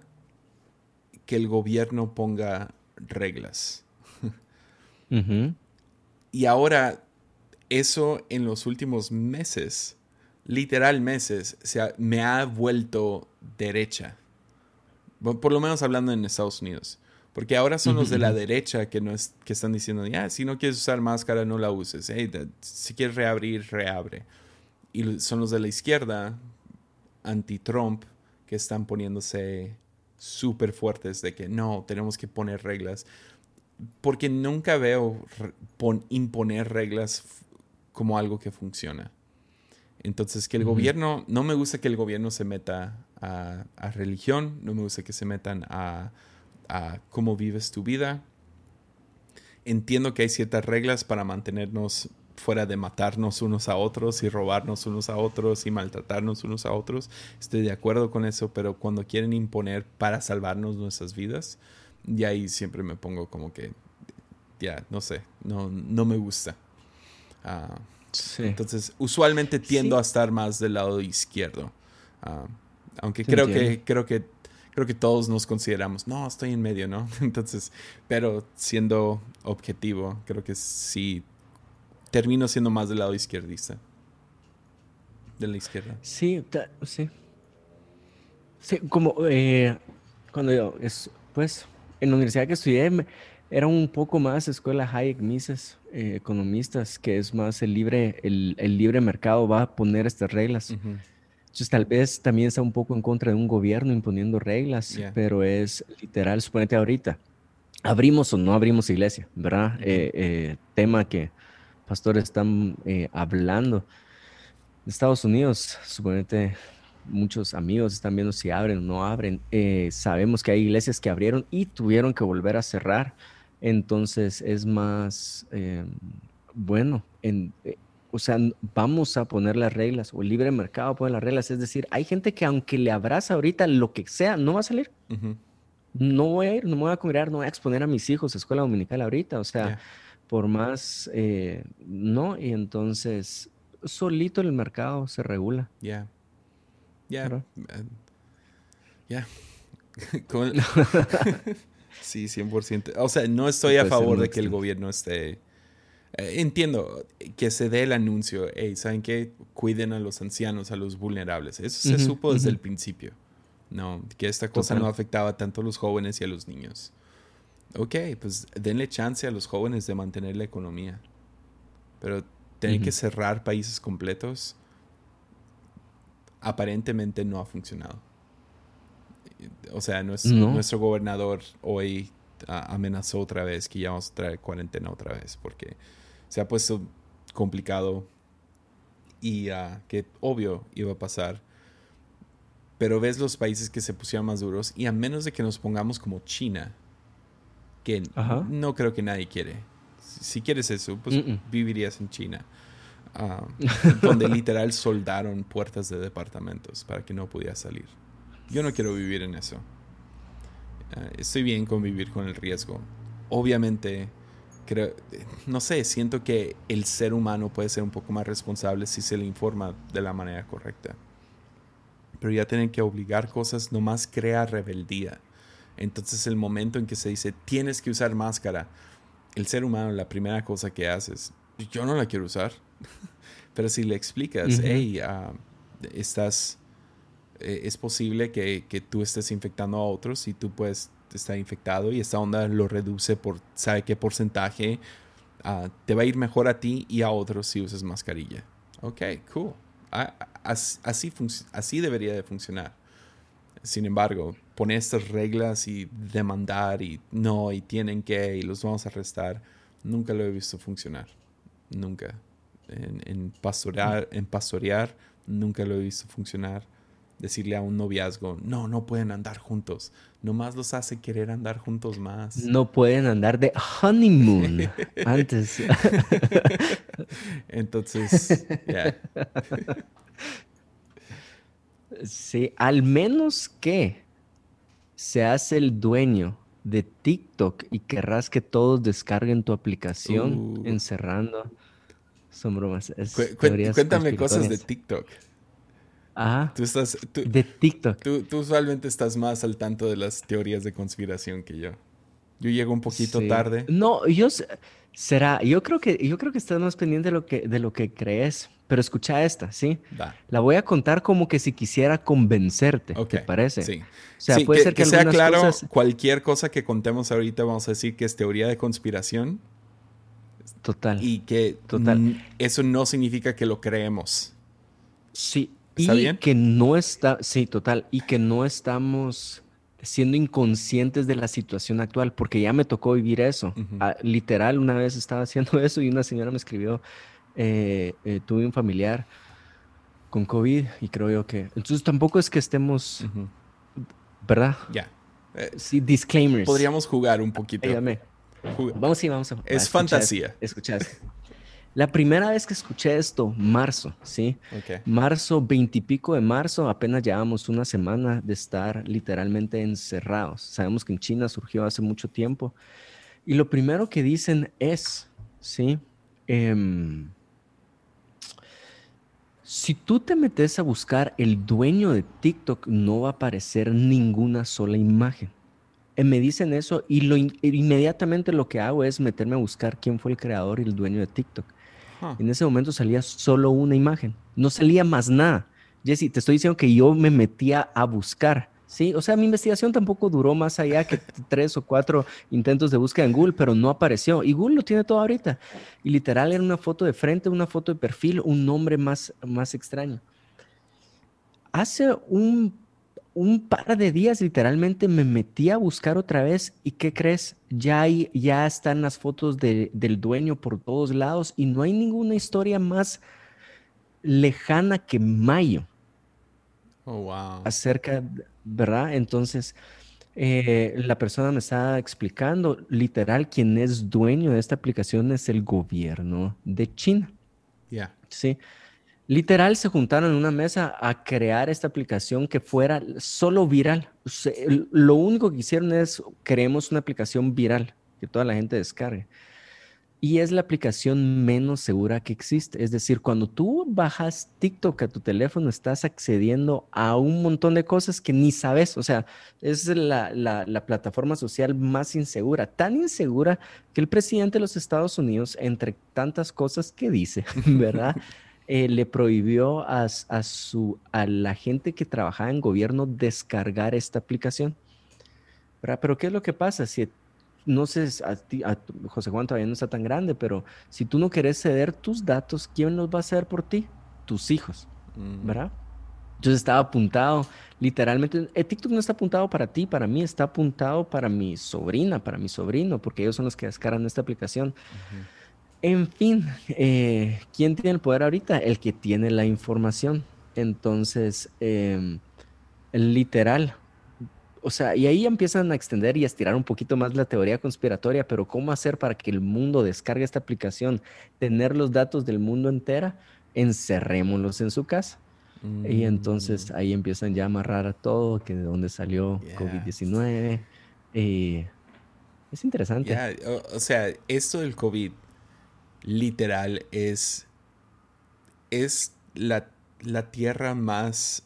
que el gobierno ponga reglas. Y ahora, eso en los últimos meses literal meses se me ha vuelto derecha. Por lo menos hablando en Estados Unidos. Porque ahora son los de la derecha que, no es, que están diciendo, ya, si no quieres usar máscara, no la uses. si quieres reabrir, reabre. Y son los de la izquierda, anti-Trump, que están poniéndose súper fuertes de que no, tenemos que poner reglas. Porque nunca veo imponer reglas como algo que funciona. Entonces, que el gobierno, no me gusta que el gobierno se meta a, religión, no me gusta que se metan a, cómo vives tu vida. Entiendo que hay ciertas reglas para mantenernos fuera de matarnos unos a otros y robarnos unos a otros y maltratarnos unos a otros. Estoy de acuerdo con eso, pero cuando quieren imponer para salvarnos nuestras vidas, y ahí siempre me pongo como que, ya, no sé, no, no me gusta. Entonces, usualmente tiendo a estar más del lado izquierdo. Ah, aunque creo que, creo que creo que todos nos consideramos, no, estoy en medio, ¿no? Entonces, pero siendo objetivo, creo que sí termino siendo más del lado izquierdista. De la izquierda. Sí, sí. Sí, como eh, cuando yo, es, pues, en la universidad que estudié, era un poco más escuela Hayek Mises, eh, economistas, que es más el libre, el, libre mercado va a poner estas reglas. Entonces tal vez también está un poco en contra de un gobierno imponiendo reglas, pero es literal, suponete ahorita, abrimos o no abrimos iglesia, ¿verdad? Eh, eh, tema que pastores están hablando. Estados Unidos, suponete muchos amigos están viendo si abren o no abren. Eh, sabemos que hay iglesias que abrieron y tuvieron que volver a cerrar. Entonces es más, em, bueno, en, eh, o sea, vamos a poner las reglas o el libre mercado pone las reglas. Es decir, hay gente que aunque le abraza ahorita lo que sea, no va a salir. No voy a ir, no me voy a congregar, no voy a exponer a mis hijos a escuela dominical ahorita. O sea, por más, eh, no, y entonces solito el mercado se regula. Ya. Ya. Ya. sí, 100%. O sea, no estoy a favor de que el gobierno esté... Eh, entiendo que se dé el anuncio, hey, ¿saben qué? Cuiden a los ancianos, a los vulnerables. Eso se supo desde el principio. No, que esta cosa no afectaba tanto a los jóvenes y a los niños. Ok, pues denle chance a los jóvenes de mantener la economía. Pero tener que cerrar países completos aparentemente no ha funcionado. O sea, nuestro, gobernador hoy amenazó otra vez que ya vamos a traer cuarentena otra vez porque se ha puesto complicado y uh, que obvio iba a pasar. Pero ves los países que se pusieron más duros y a menos de que nos pongamos como China, que no creo que nadie quiere. Si, quieres eso, pues vivirías en China. Ah, donde literal soldaron puertas de departamentos para que no pudiera salir. Yo no quiero vivir en eso. Ah, estoy bien con vivir con el riesgo. Obviamente, creo, no sé, siento que el ser humano puede ser un poco más responsable si se le informa de la manera correcta. Pero ya tienen que obligar cosas nomás crea rebeldía. Entonces el momento en que se dice tienes que usar máscara, el ser humano la primera cosa que hace es yo no la quiero usar. Pero si le explicas, hey, ah, estás, eh, es posible que, tú estés infectando a otros y tú puedes estar infectado y esta onda lo reduce por, ¿sabe qué porcentaje? Ah, te va a ir mejor a ti y a otros si usas mascarilla. Ok, cool. Así, así debería de funcionar. Sin embargo, poner estas reglas y demandar y no, y tienen que, y los vamos a arrestar, nunca lo he visto funcionar. Nunca. En, pastorear, en pastorear, nunca lo he visto funcionar. Decirle a un noviazgo, no, no pueden andar juntos. Nomás los hace querer andar juntos más. No pueden andar de honeymoon antes. Entonces, ya. Sí, al menos que seas el dueño de TikTok y querrás que todos descarguen tu aplicación uh. encerrando son bromas. cuéntame cosas de TikTok. Ah, tú estás, de TikTok. Tú, usualmente estás más al tanto de las teorías de conspiración que yo. Yo llego un poquito tarde. No, yo será, yo creo que yo creo que estás más pendiente de lo que de lo que crees, pero escucha esta, ¿sí? La voy a contar como que si quisiera convencerte, ¿te parece? Sí. O sea, puede ser que, sea claro, cualquier cosa que contemos ahorita vamos a decir que es teoría de conspiración Total. Y que Total. eso no significa que lo creemos. Sí. ¿Está y que no está, sí, total, y que no estamos siendo inconscientes de la situación actual, porque ya me tocó vivir eso. Ah, literal, una vez estaba haciendo eso y una señora me escribió, eh, eh, tuve un familiar con COVID y creo yo que... Entonces tampoco es que estemos, ¿verdad? Ya. sí, disclaimers. Podríamos jugar un poquito. Vamos, sí, vamos a Es fantasía. Escuchar. La primera vez que escuché esto, marzo, ¿sí? Marzo, veintipico de marzo, apenas llevamos una semana de estar literalmente encerrados. Sabemos que en China surgió hace mucho tiempo. Y lo primero que dicen es, ¿sí? Em, si tú te metes a buscar el dueño de TikTok, no va a aparecer ninguna sola imagen. Eh, me dicen eso y lo inmediatamente lo que hago es meterme a buscar quién fue el creador y el dueño de TikTok. En ese momento salía solo una imagen, no salía más nada. Jesse, te estoy diciendo que yo me metía a buscar, ¿sí? O sea, mi investigación tampoco duró más allá que tres o cuatro intentos de búsqueda en Google, pero no apareció. Y Google lo tiene todo ahorita. Y literal era una foto de frente, una foto de perfil, un nombre más, más extraño. Hace un un par de días literalmente me metí a buscar otra vez y ¿qué crees? Ya, hay, ya están las fotos del dueño por todos lados y no hay ninguna historia más lejana que mayo. Oh, wow. Acerca, ¿verdad? Entonces, eh, la persona me está explicando, literal, quien es dueño de esta aplicación es el gobierno de China. Ya. Sí. Literal, se juntaron en una mesa a crear esta aplicación que fuera solo viral. lo único que hicieron es creemos una aplicación viral que toda la gente descargue y es la aplicación menos segura que existe. Es decir, cuando tú bajas TikTok a tu teléfono, estás accediendo a un montón de cosas que ni sabes. O sea, es la, plataforma social más insegura, tan insegura que el presidente de los Estados Unidos, entre tantas cosas que dice, ¿verdad? Eh, le prohibió a, su, a la gente que trabajaba en gobierno descargar esta aplicación. Pero ¿qué es lo que pasa? Si no sé, a José Juan todavía no está tan grande, pero si tú no quieres ceder tus datos, ¿quién los va a hacer por ti? Tus hijos, mm. ¿verdad? Entonces estaba apuntado, literalmente, el TikTok no está apuntado para ti, para mí, está apuntado para mi sobrina, para mi sobrino, porque ellos son los que descargan esta aplicación. En fin, eh, ¿quién tiene el poder ahorita? El que tiene la información. Entonces, em, literal, o sea, y ahí empiezan a extender y a estirar un poquito más la teoría conspiratoria, pero ¿cómo hacer para que el mundo descargue esta aplicación, tener los datos del mundo entera? Encerrémoslos en su casa. Y entonces mm. ahí empiezan ya a amarrar a todo, que de dónde salió COVID-19. es interesante. O, sea, esto del COVID literal es, es la, tierra más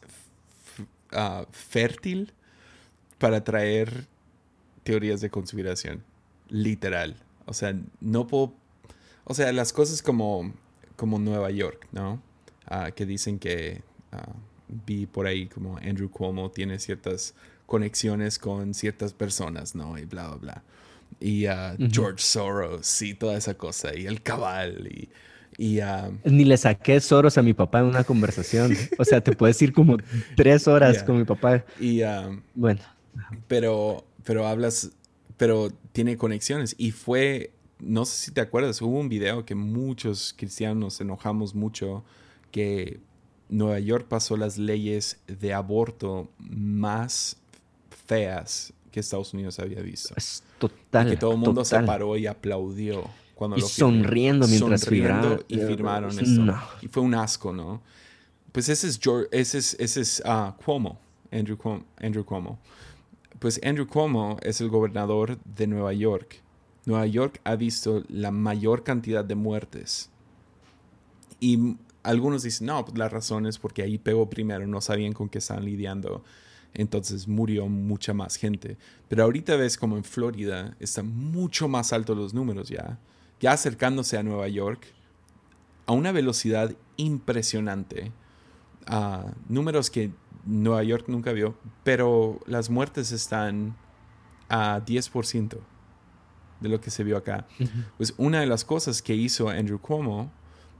ah, fértil para traer teorías de conspiración. Literal. O sea, no puedo... O sea, las cosas como, como Nueva York, ¿no? Ah, que dicen que ah, vi por ahí como Andrew Cuomo tiene ciertas conexiones con ciertas personas, ¿no? Y bla, bla, bla. Y uh, George Soros y toda esa cosa. Y el cabal y... Y, Ni le saqué Soros a mi papá en una conversación. O sea, te puedes ir como tres horas con mi papá. Y bueno. Pero, pero hablas, pero tiene conexiones. Y fue, no sé si te acuerdas, hubo un video que muchos cristianos enojamos mucho que Nueva York pasó las leyes de aborto más feas que Estados Unidos había visto. Es total. Y que todo el mundo se paró y aplaudió cuando y sonriendo mientras sonriendo y firmaron esto. Y fue un asco, ¿no? Pues ese es, George, ese es, ese es uh, Cuomo, Andrew Cuomo, Andrew Cuomo pues Andrew Cuomo es el gobernador de Nueva York. Nueva York ha visto la mayor cantidad de muertes. Y algunos dicen, no, pues la razón es porque ahí pegó primero, no sabían con qué estaban lidiando. Entonces murió mucha más gente. Pero ahorita ves como en Florida están mucho más altos los números ya. Ya acercándose a Nueva York a una velocidad impresionante. a números que Nueva York nunca vio, pero las muertes están a 10% de lo que se vio acá. Pues una de las cosas que hizo Andrew Cuomo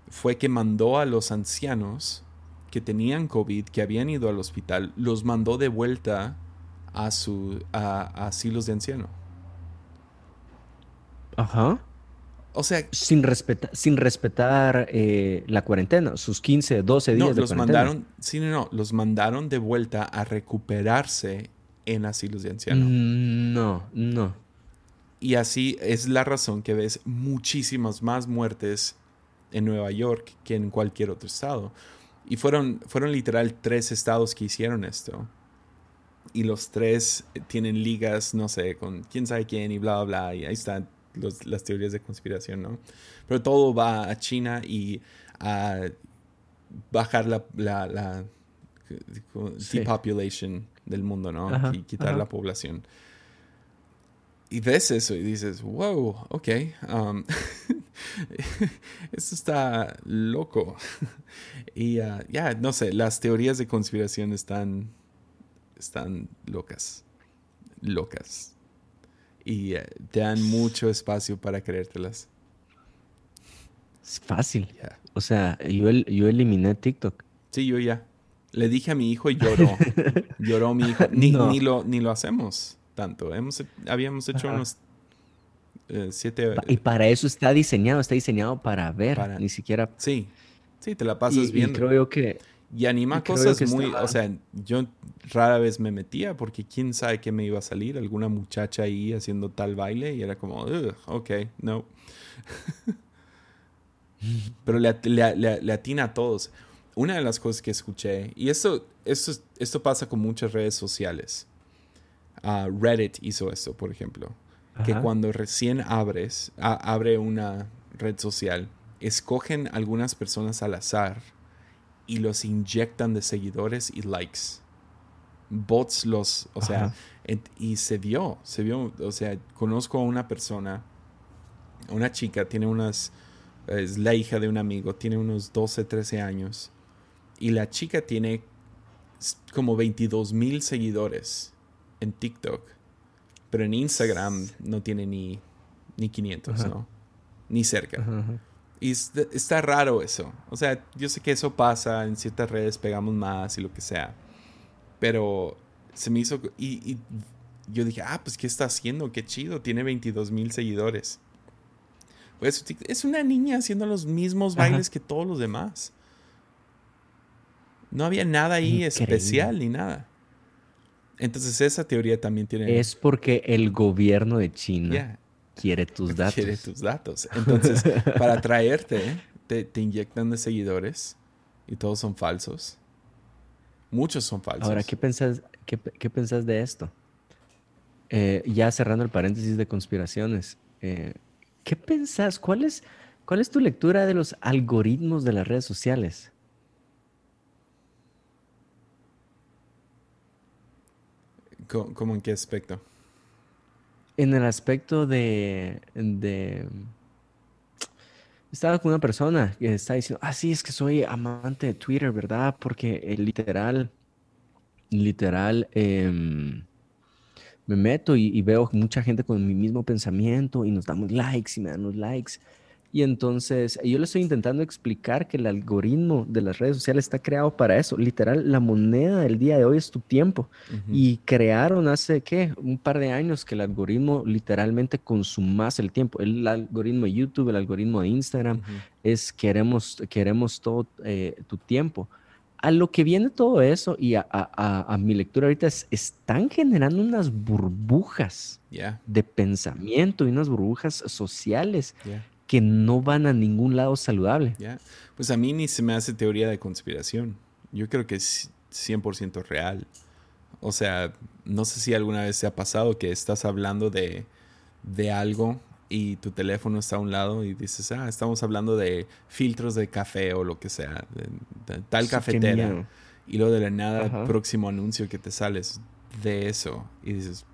fue que mandó a los ancianos que tenían COVID, que habían ido al hospital, los mandó de vuelta a, su, a asilos de anciano. Ajá. O sea, sin, sin respetar eh, la cuarentena, sus 15, 12 días no, los mandaron, sí, no, los mandaron de vuelta a recuperarse en asilos de ancianos. Mm, no, no. Y así es la razón que ves muchísimas más muertes en Nueva York que en cualquier otro estado. Y fueron, fueron literal tres estados que hicieron esto. Y los tres tienen ligas, no sé, con quién sabe quién y bla, bla, bla. Y ahí están las teorías de conspiración, ¿no? Pero todo va a China y a bajar la, la, depopulation del mundo, ¿no? y quitar la población. Y ves eso y dices, wow, ok, um, esto está loco. y uh, ya, no sé, las teorías de conspiración están, están locas, locas y eh, te dan mucho espacio para creértelas. Es fácil. O sea, yo, yo eliminé TikTok. Sí, yo ya. Le dije a mi hijo y lloró. lloró mi hijo. Ni, ni, lo, ni lo hacemos tanto. Hemos, habíamos hecho unos eh, siete... Y para eso está diseñado. Está diseñado para ver. Ni siquiera... Sí. Sí, te la pasas bien. Y creo yo que... Y anima cosas muy... O sea, yo rara vez me metía porque quién sabe qué me iba a salir. Alguna muchacha ahí haciendo tal baile y era como, ok, no. Pero le, le, atina a todos. Una de las cosas que escuché, y esto, esto, esto pasa con muchas redes sociales. Uh, Reddit hizo esto, por ejemplo. Que cuando recién abres, abre una red social, escogen algunas personas al azar y los inyectan de seguidores y likes. Bots los, o sea, y se vio, se vio, o sea, conozco a una persona, una chica, tiene unas, es la hija de un amigo, tiene unos 12, 13 años, y la chica tiene como 22 mil seguidores en TikTok, pero en Instagram no tiene ni, ni 500, ¿no? Ni cerca. Y está raro eso. O sea, yo sé que eso pasa, en ciertas redes pegamos más y lo que sea. Pero se me hizo... Y, yo dije, ah, pues ¿qué está haciendo? Qué chido, tiene 22 mil seguidores. Pues es una niña haciendo los mismos bailes que todos los demás. No había nada ahí especial ni nada. Entonces esa teoría también tiene... Es porque el gobierno de China quiere tus datos. Quiere tus datos. Entonces, para atraerte, te, inyectan de seguidores y todos son falsos. Muchos son falsos. Ahora, ¿qué pensás, qué, de esto? Eh, ya cerrando el paréntesis de conspiraciones, eh, ¿qué pensás? ¿Cuál es, ¿Cuál es tu lectura de los algoritmos de las redes sociales? ¿Cómo, en qué aspecto? En el aspecto de, Estaba con una persona que está diciendo, ah, sí, es que soy amante de Twitter, ¿verdad? Porque eh, literal, literal, em, me meto y, y, veo mucha gente con mi mismo pensamiento y nos damos likes y me dan los likes. Y entonces yo le estoy intentando explicar que el algoritmo de las redes sociales está creado para eso. Literal, la moneda del día de hoy es tu tiempo. Y crearon hace, ¿qué? Un par de años que el algoritmo literalmente consumase el tiempo. El algoritmo de YouTube, el algoritmo de Instagram, es queremos, queremos todo eh, tu tiempo. A lo que viene todo eso y a, mi lectura ahorita es, están generando unas burbujas de pensamiento y unas burbujas sociales que no van a ningún lado saludable. Pues a mí ni se me hace teoría de conspiración. Yo creo que es 100% real. O sea, no sé si alguna vez se ha pasado que estás hablando de, de algo y tu teléfono está a un lado y dices, ah, estamos hablando de filtros de café o lo que sea, de, tal cafetera. Y luego de la nada, próximo anuncio que te sales de eso y dices,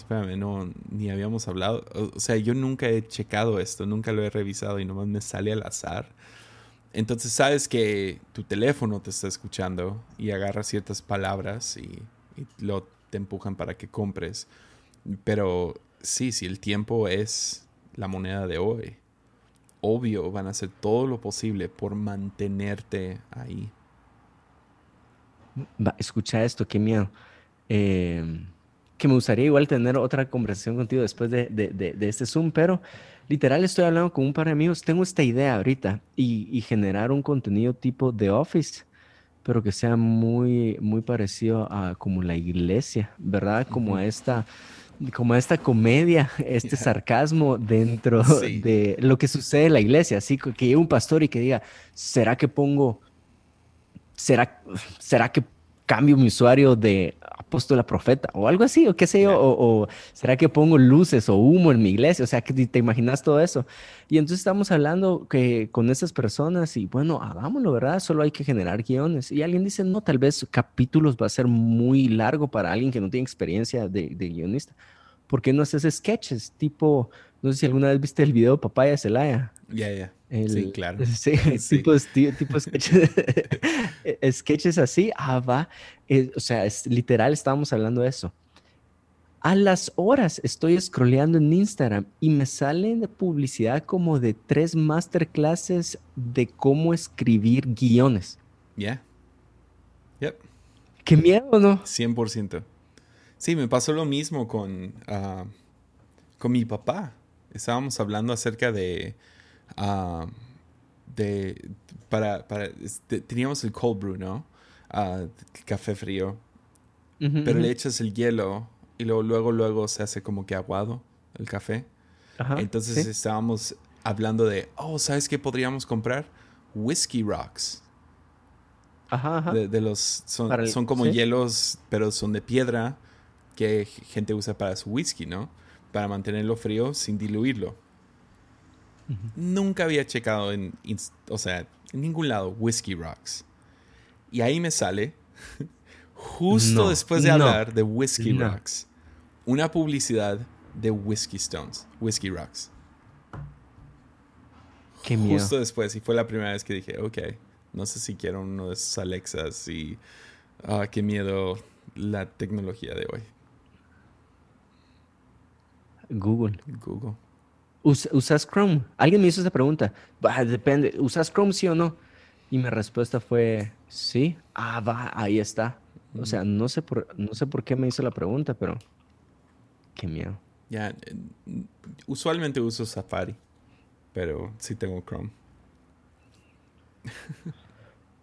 espérame, no, ni habíamos hablado. O, sea, yo nunca he checado esto, nunca lo he revisado y nomás me sale al azar. Entonces sabes que tu teléfono te está escuchando y agarra ciertas palabras y, lo te empujan para que compres. Pero sí, si el tiempo es la moneda de hoy, obvio van a hacer todo lo posible por mantenerte ahí. Escucha esto, qué miedo. Eh, que me gustaría igual tener otra conversación contigo después de, de, este Zoom, pero literal estoy hablando con un par de amigos, tengo esta idea ahorita y, generar un contenido tipo de Office, pero que sea muy, muy parecido a como la iglesia, ¿verdad? Como a esta como esta comedia, este sarcasmo dentro de lo que sucede en la iglesia, así que llegue un pastor y que diga, ¿será que pongo, será, será que cambio mi usuario de apóstol a profeta o algo así, o qué sé yo, o, será que pongo luces o humo en mi iglesia, o sea, que te imaginas todo eso. Y entonces estamos hablando que con esas personas y bueno, hagámoslo, ¿verdad? Solo hay que generar guiones. Y alguien dice, no, tal vez capítulos va a ser muy largo para alguien que no tiene experiencia de, de guionista. ¿Por qué no haces sketches tipo, no sé si alguna vez viste el video de Papaya Celaya? Ya, ya. Sí, claro. Sí, tipo, tipo sketches, sketches, así, ah, va. Eh, o sea, es, literal estábamos hablando de eso. A las horas estoy scrolleando en Instagram y me salen de publicidad como de tres masterclasses de cómo escribir guiones. Ya. Yep. Qué miedo, ¿no? 100%. Sí, me pasó lo mismo con, ah, con mi papá. Estábamos hablando acerca de de para, para teníamos el cold brew, ¿no? Ah, café frío. pero le echas el hielo y luego, luego, luego se hace como que aguado el café. Entonces estábamos hablando de, oh, ¿sabes qué podríamos comprar? Whiskey Rocks. Ajá, De, los, son, son como hielos, pero son de piedra que gente usa para su whisky, ¿no? Para mantenerlo frío sin diluirlo. Nunca había checado en, o sea, en ningún lado, Whiskey Rocks. Y ahí me sale, justo después de hablar de Whiskey Rocks, una publicidad de Whiskey Stones, Whiskey Rocks. Qué miedo. Justo después, y fue la primera vez que dije, ok, no sé si quiero uno de esos Alexas y ah, qué miedo la tecnología de hoy. Google. Google. ¿Usas Chrome? Alguien me hizo esa pregunta. depende. ¿Usas Chrome sí o no? Y mi respuesta fue sí. Ah, va, ahí está. O sea, no sé por, no sé por qué me hizo la pregunta, pero qué miedo. Ya, usualmente uso Safari, pero sí tengo Chrome.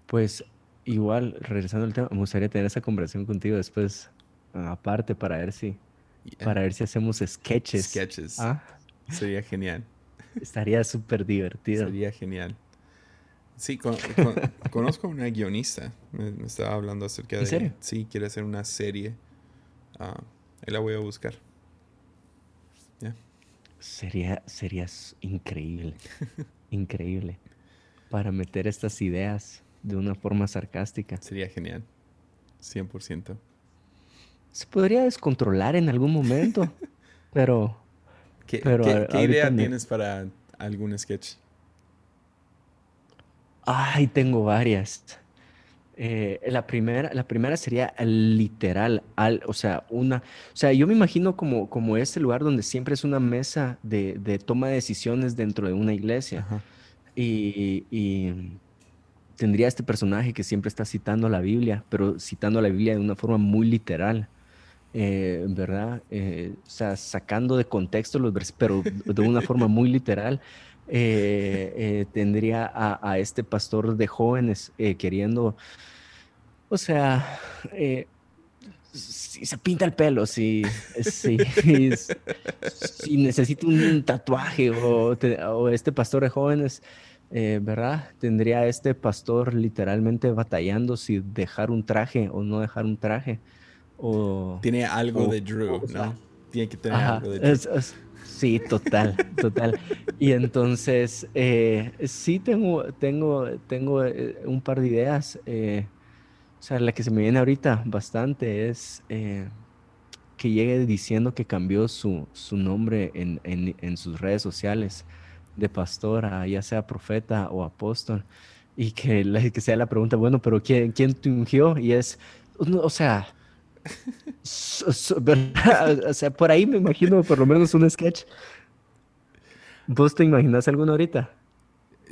Pues igual, regresando al tema, me gustaría tener esa conversación contigo después, aparte, para ver si, para ver si hacemos sketches. Sketches. ¿Ah? Sería genial. Estaría súper divertido. Sería genial. Sí, conozco a una guionista. Me, estaba hablando acerca de. ¿En serio? Sí, quiere hacer una serie. Uh, ahí la voy a buscar. Sería, sería increíble. increíble. Para meter estas ideas de una forma sarcástica. Sería genial. 100%. Se podría descontrolar en algún momento, pero ¿Qué, idea tienes para algún sketch? Ay, tengo varias. Eh, la, primera, la primera sería literal, al, o sea, una, o sea, yo me imagino como, como este lugar donde siempre es una mesa de, toma de decisiones dentro de una iglesia. Y, y, tendría este personaje que siempre está citando la Biblia, pero citando la Biblia de una forma muy literal. Eh, ¿verdad? Eh, o sea, sacando de contexto los versículos, pero de una forma muy literal, eh, tendría a, este pastor de jóvenes queriendo, o sea, si se pinta el pelo, si, si, si necesita un tatuaje o, o, este pastor de jóvenes, ¿verdad? Tendría a este pastor literalmente batallando si dejar un traje o no dejar un traje. Tiene algo de Drew, ¿no? Tiene que tener algo de Drew. sí, total, total. Y entonces, eh, sí tengo, tengo, tengo eh, un par de ideas. Eh, o sea, la que se me viene ahorita bastante es que llegue diciendo que cambió su, su nombre en, en, en, sus redes sociales de pastor a ya sea profeta o apóstol. Y que, que sea la pregunta, bueno, pero ¿quién, quién te ungió? Y es, o sea, o sea, por ahí me imagino por lo menos un sketch. ¿Vos te imaginas alguno ahorita?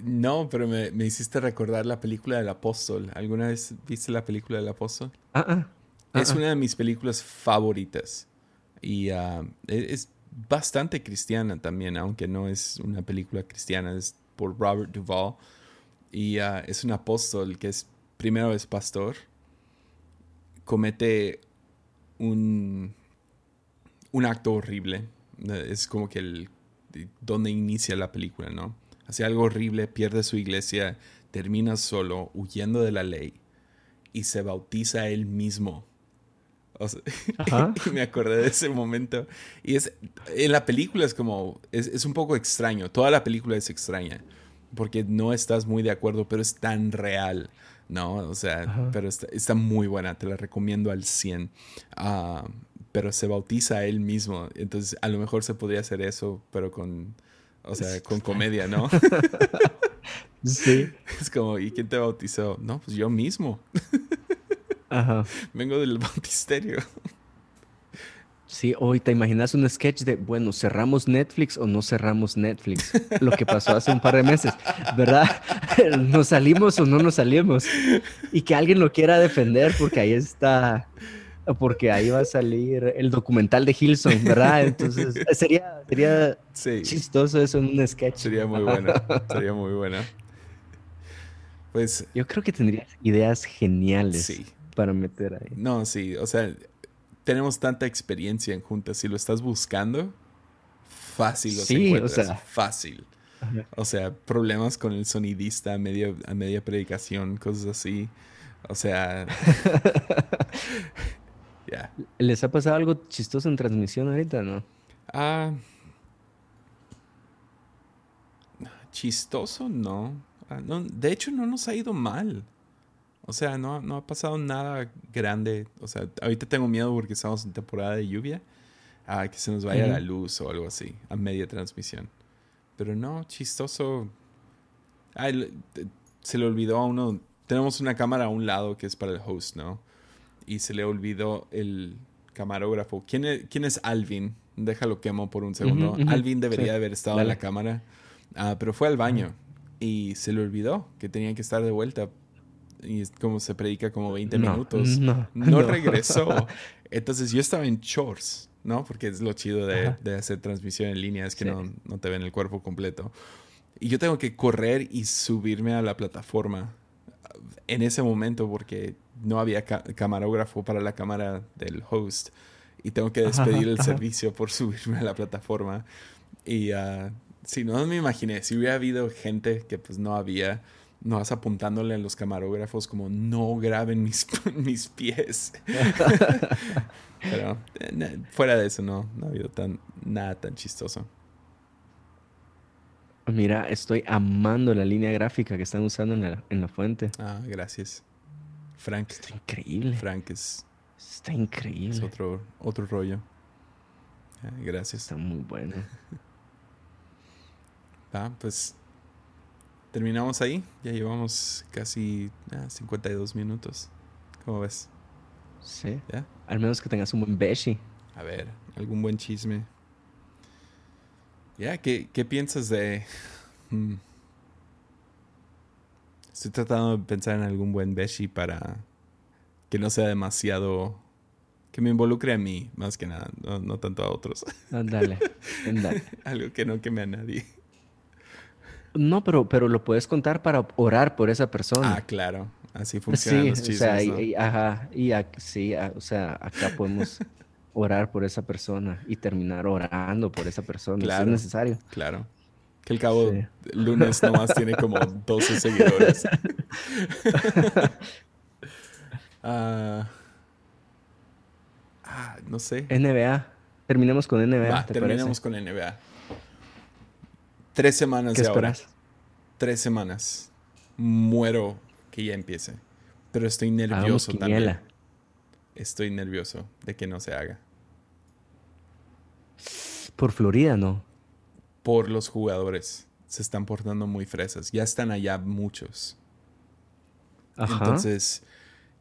No, pero me, hiciste recordar la película del apóstol. ¿Alguna vez viste la película del apóstol? Ah, ah, ah es una de mis películas favoritas. Y e, es bastante cristiana también, aunque no es una película cristiana, es por Robert Duvall. Y es un apóstol que es, primero es pastor, comete un, un acto horrible. Es como que el donde inicia la película, ¿no? Hace algo horrible, pierde su iglesia, termina solo, huyendo de la ley y se bautiza él mismo. y me acordé de ese momento. Y es en la película es como es, es, un poco extraño. Toda la película es extraña porque no estás muy de acuerdo, pero es tan real. ¿No? O sea, pero está, muy buena, te la recomiendo al 100. Ah, pero se bautiza él mismo, entonces a lo mejor se podría hacer eso, pero con, o sea, con comedia, ¿no? sí. Es como, ¿y quién te bautizó? No, pues yo mismo. Ajá. Vengo del bautisterio. Sí, hoy te imaginas un sketch de, bueno, cerramos Netflix o no cerramos Netflix, lo que pasó hace un par de meses, ¿verdad? ¿Nos salimos o no nos salimos? Y que alguien lo quiera defender porque ahí está, porque ahí va a salir el documental de Hilson, ¿verdad? Entonces, sería, sería chistoso eso en un sketch. Sería muy bueno, sería muy bueno. Pues. Yo creo que tendrías ideas geniales para meter ahí. No, sí, o sea, tenemos tanta experiencia en juntas. Si lo estás buscando, fácil los sí, O sea, fácil. O sea, problemas con el sonidista a, medio, a media predicación, cosas así. O sea. ya. ¿Les ha pasado algo chistoso en transmisión ahorita, no? Ah. chistoso, no. Ah, no. De hecho, no nos ha ido mal. O sea, no, no ha pasado nada grande. O sea, ahorita tengo miedo porque estamos en temporada de lluvia. A que se nos vaya la luz o algo así, a media transmisión. Pero no, chistoso. se le olvidó a uno. Tenemos una cámara a un lado que es para el host, ¿no? Y se le olvidó el camarógrafo. ¿Quién es, quién es Alvin? Déjalo quemo por un segundo. Alvin debería haber estado en la cámara. Ah, pero fue al baño. Y se le olvidó que tenía que estar de vuelta y es como se predica como 20 minutos. No, no, regresó. Entonces yo estaba en chores, ¿no? Porque es lo chido de, de hacer transmisión en línea, es que no, no, te ven el cuerpo completo. Y yo tengo que correr y subirme a la plataforma en ese momento porque no había camarógrafo para la cámara del host. Y tengo que despedir el servicio por subirme a la plataforma. Y uh, si no me imaginé, si hubiera habido gente que pues no había no vas apuntándole a los camarógrafos como no graben mis, mis pies. Pero eh, fuera de eso no, no ha habido tan, nada tan chistoso. Mira, estoy amando la línea gráfica que están usando en la, en la fuente. Ah, gracias. Frank. Está increíble. Frank es... Está increíble. Es otro, otro rollo. Ah, gracias. Está muy bueno. ah, pues terminamos ahí. Ya llevamos casi 52 ah, minutos. ¿Cómo ves? Sí. ¿Ya? Al menos que tengas un buen beshi. A ver, algún buen chisme. Ya, ¿qué, piensas de...? Hmm. Estoy tratando de pensar en algún buen beshi para que no sea demasiado... Que me involucre a mí, más que nada, no, tanto a otros. Dale, dale. Algo que no queme a nadie. No, pero, pero lo puedes contar para orar por esa persona. Ah, claro. Así funcionan los chismes, o sea, y, ajá, y sí, o sea, acá podemos orar por esa persona y terminar orando por esa persona claro, si es necesario. Claro. Que el cabo lunes nomás tiene como 12 seguidores. Ah, ah, no sé. NBA. Terminemos con NBA. Va, terminemos con NBA. Tres semanas ¿Qué de esperas? Tres semanas. Muero que ya empiece. Pero estoy nervioso también. Estoy nervioso de que no se haga. Por Florida, ¿no? Por los jugadores. Se están portando muy fresas. Ya están allá muchos. Ajá. Entonces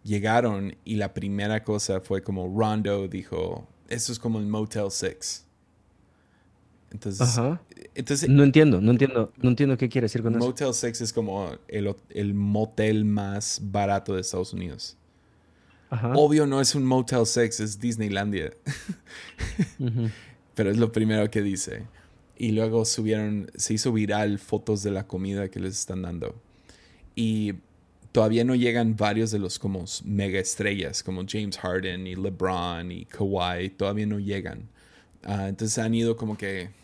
llegaron y la primera cosa fue como Rondo dijo, esto es como el Motel 6. Entonces, entonces, no entiendo, no entiendo, no entiendo qué quiere decir con eso. Motel 6 es como el, motel más barato de Estados Unidos. Obvio no es un Motel 6, es Disneylandia. Pero es lo primero que dice. Y luego subieron, se hizo viral fotos de la comida que les están dando. Y todavía no llegan varios de los como mega estrellas, como James Harden y LeBron y Kawhi, todavía no llegan. Ah, entonces han ido como que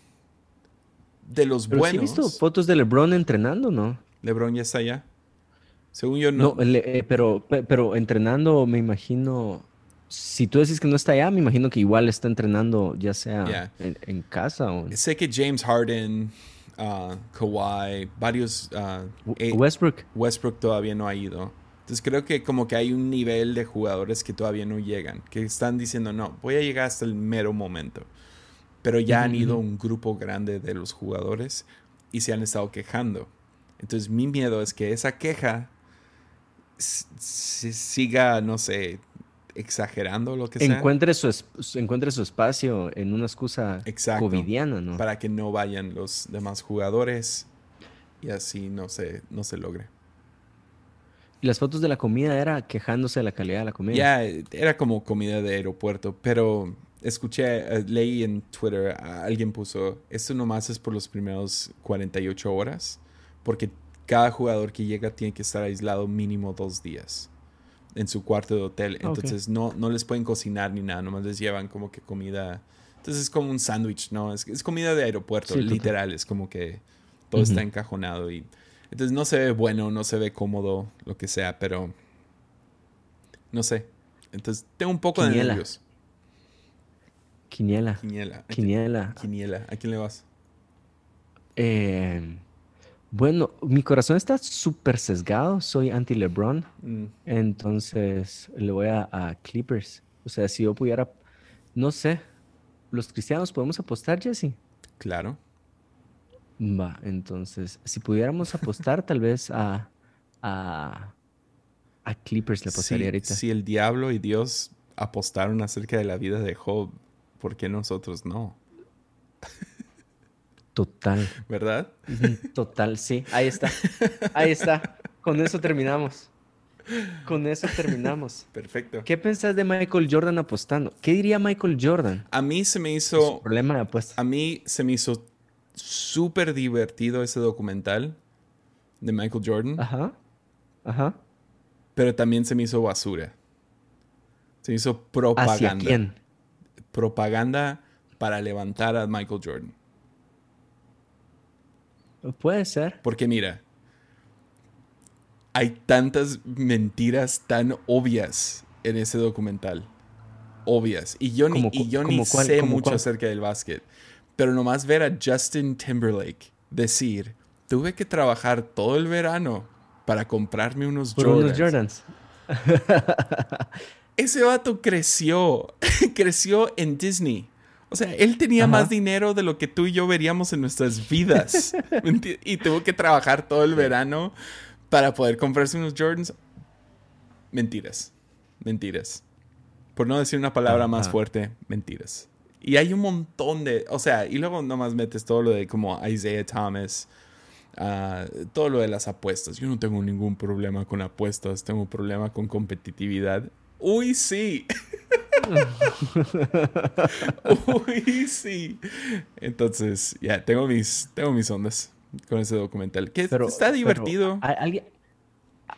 de los Pero buenos. visto fotos de LeBron entrenando, no? LeBron ya está allá. Según yo no. No, eh, pero, pero entrenando, me imagino. Si tú decís que no está allá, me imagino que igual está entrenando, ya sea en, casa o. Sé que James Harden, uh, Kawhi, varios. Uh, Westbrook. Westbrook todavía no ha ido. Entonces creo que como que hay un nivel de jugadores que todavía no llegan, que están diciendo, no, voy a llegar hasta el mero momento pero ya han ido un grupo grande de los jugadores y se han estado quejando. Entonces mi miedo es que esa queja siga, no sé, exagerando lo que sea. Encuentre su, encuentre su espacio en una excusa covidiana, ¿no? Para que no vayan los demás jugadores y así no se, no se logre. Y las fotos de la comida era quejándose de la calidad de la comida. Ya, era como comida de aeropuerto, pero escuché, eh, leí en Twitter, alguien puso, esto nomás es por los primeros 48 horas, porque cada jugador que llega tiene que estar aislado mínimo dos días en su cuarto de hotel. Entonces no, no les pueden cocinar ni nada, nomás les llevan como que comida. Entonces es como un sándwich, ¿no? Es, es comida de aeropuerto, Sí, total. literal. Es como que todo está encajonado y entonces no se ve bueno, no se ve cómodo, lo que sea, pero no sé. Entonces tengo un poco de nervios. Quiniela. Quiniela. ¿A quién- Quiniela. Quiniela. ¿A quién le vas? Eh, bueno, mi corazón está súper sesgado. Soy anti-LeBron. Mm, Entonces le voy a, a Clippers. O sea, si yo pudiera, no sé, los cristianos podemos apostar, Jesse. claro. Va, entonces, si pudiéramos apostar, tal vez a, a, a Clippers le apostaría ahorita. si el diablo y Dios apostaron acerca de la vida de Job, ¿por qué nosotros no? Total, ¿Verdad? total, sí. Ahí está, ahí está. Con eso terminamos. Con eso terminamos. Perfecto. ¿Qué pensás de Michael Jordan apostando? ¿Qué diría Michael Jordan? A mí se me hizo, problema de apuestas. a mí se me hizo súper divertido ese documental de Michael Jordan, Ajá, ajá. pero también se me hizo basura. Se me hizo ¿Hacia propaganda. quién? Propaganda para levantar a Michael Jordan. Puede ser. Porque mira, hay tantas mentiras tan obvias en ese documental. Obvias. Y yo ni, ¿Como y cu- yo ni como cuál- sé mucho cuál? acerca del básquet. Pero nomás ver a Justin Timberlake decir, tuve que trabajar todo el verano para comprarme unos Por Jordans. unos Jordans. Ese vato creció, creció en Disney. O sea, él tenía Ajá. más dinero de lo que tú y yo veríamos en nuestras vidas. ¿Me enti- y tuvo que trabajar todo el verano para poder comprarse unos Jordans. Mentiras. Mentiras. Por no decir una palabra más fuerte, mentiras. Y hay un montón de... O sea, y luego nomás metes todo lo de como Isaiah Thomas. ah, todo lo de las apuestas. Yo no tengo ningún problema con apuestas. Tengo un problema con competitividad. Uy, sí. Uy, sí. Entonces, ya, tengo mis, tengo mis ondas con ese documental. Que Pero, está divertido. alguien,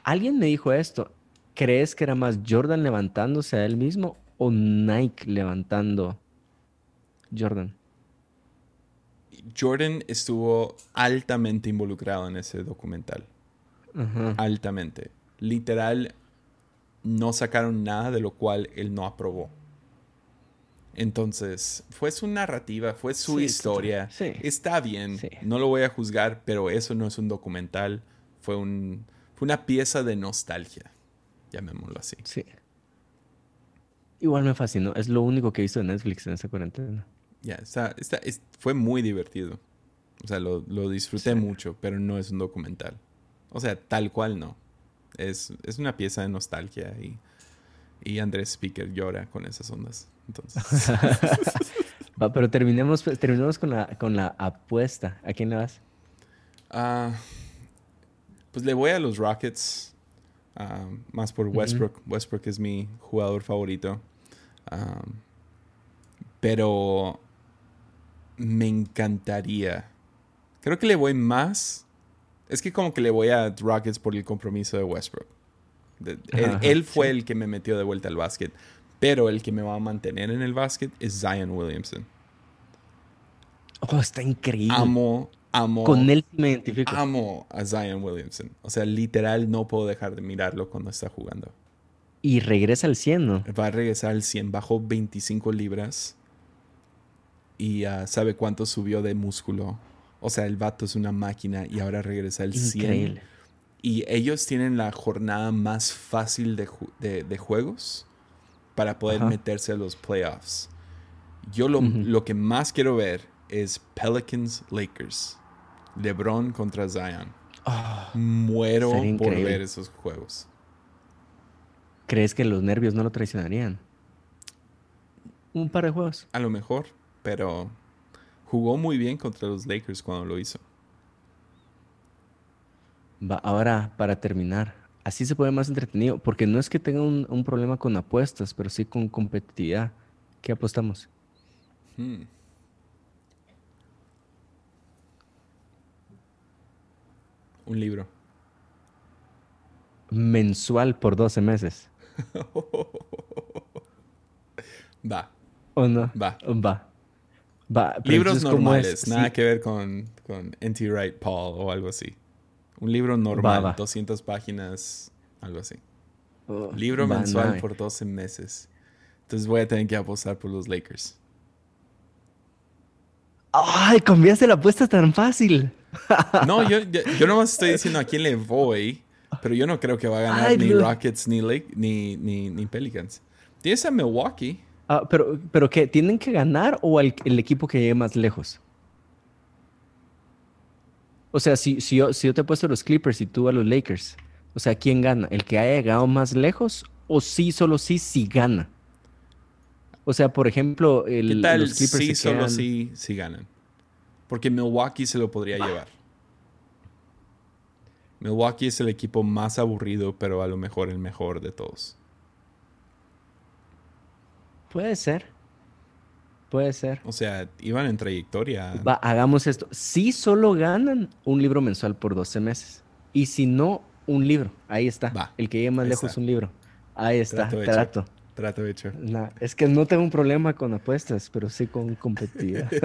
alguien me dijo esto. ¿Crees que era más Jordan levantándose a él mismo o Nike levantando Jordan? Jordan estuvo altamente involucrado en ese documental. Altamente. Literal, no sacaron nada de lo cual él no aprobó. Entonces, fue su narrativa, fue su Sí, historia. Sí. Está bien, Sí. no lo voy a juzgar, pero eso no es un documental. Fue, un, fue una pieza de nostalgia, llamémoslo así. Sí. Igual me fascinó. Es lo único que he visto de Netflix en esta cuarentena. Ya, está, está- es- fue muy divertido. O sea, lo, lo disfruté mucho, pero no es un documental. O sea, tal cual no. Es, es una pieza de nostalgia y, y Andrés Speaker llora con esas ondas. Entonces, Va, pero terminemos, pues, terminemos con la, con la apuesta. ¿A quién le vas? ah, pues le voy a los Rockets, ah, más por. Westbrook. Westbrook es mi jugador favorito. Ah, pero me encantaría. Creo que le voy más. Es que como que le voy a Rockets por el compromiso de Westbrook. De- él, fue sí. el que me metió de vuelta al básquet. Pero el que me va a mantener en el básquet es Zion Williamson. Oh, está increíble. Amo, amo, Con él me identifico. amo a Zion Williamson. O sea, literal no puedo dejar de mirarlo cuando está jugando. Y regresa al 100, ¿no? Va a regresar al 100, bajó 25 libras. Y ah, sabe cuánto subió de músculo. O sea, el vato es una máquina y ahora regresa al 100. Increíble. Y ellos tienen la jornada más fácil de, ju- de- de juegos para poder Ajá. meterse a los playoffs. Yo lo, lo que más quiero ver es Pelicans Lakers. LeBron contra Zion. Ah, Muero por ver esos juegos. ¿Crees que los nervios no lo traicionarían? Un par de juegos. A lo mejor, pero jugó muy bien contra los Lakers cuando lo hizo. Va, ahora, para terminar, así se puede más entretenido, porque no es que tenga un, un problema con apuestas, pero sí con competitividad. ¿Qué apostamos? Hmm. Un libro. mensual por 12 meses. Va. ¿O no? Va. Va. Va. Libros normales, nada Sí. que ver con, con N.T. Wright Paul o algo así. Un libro normal, Va, va. 200 páginas, algo así. Oh, Libro mensual por 12 meses. Entonces voy a tener que apostar por los Lakers. ¡Ay! Cambiaste la apuesta tan fácil. No, yo, yo, yo nomás estoy diciendo a quién le voy, pero yo no creo que va a ganar Ay, ni Rockets ni, Lake, ni, ni, ni Pelicans. Tienes a Milwaukee. Ah, pero, pero ¿qué? ¿Tienen que ganar o el, el equipo que llegue más lejos? O sea, si, si, yo, si yo te he puesto a los Clippers y tú a los Lakers, o sea, ¿quién gana? ¿El que haya llegado más lejos o sí, solo sí, sí gana? O sea, por ejemplo, el, ¿Qué tal los Clippers sí, solo quedan- sí, sí ganan? Porque Milwaukee se lo podría llevar. Milwaukee es el equipo más aburrido, pero a lo mejor el mejor de todos. Puede ser. Puede ser. O sea, iban en trayectoria. Va, hagamos esto. Si solo ganan un libro mensual por 12 meses. Y si no, un libro. Ahí está. Va, El que llegue más lejos, está. un libro. Ahí está. Trato hecho. Trato. Trato hecho. Nah, es que no tengo un problema con apuestas, pero sí con competitividad.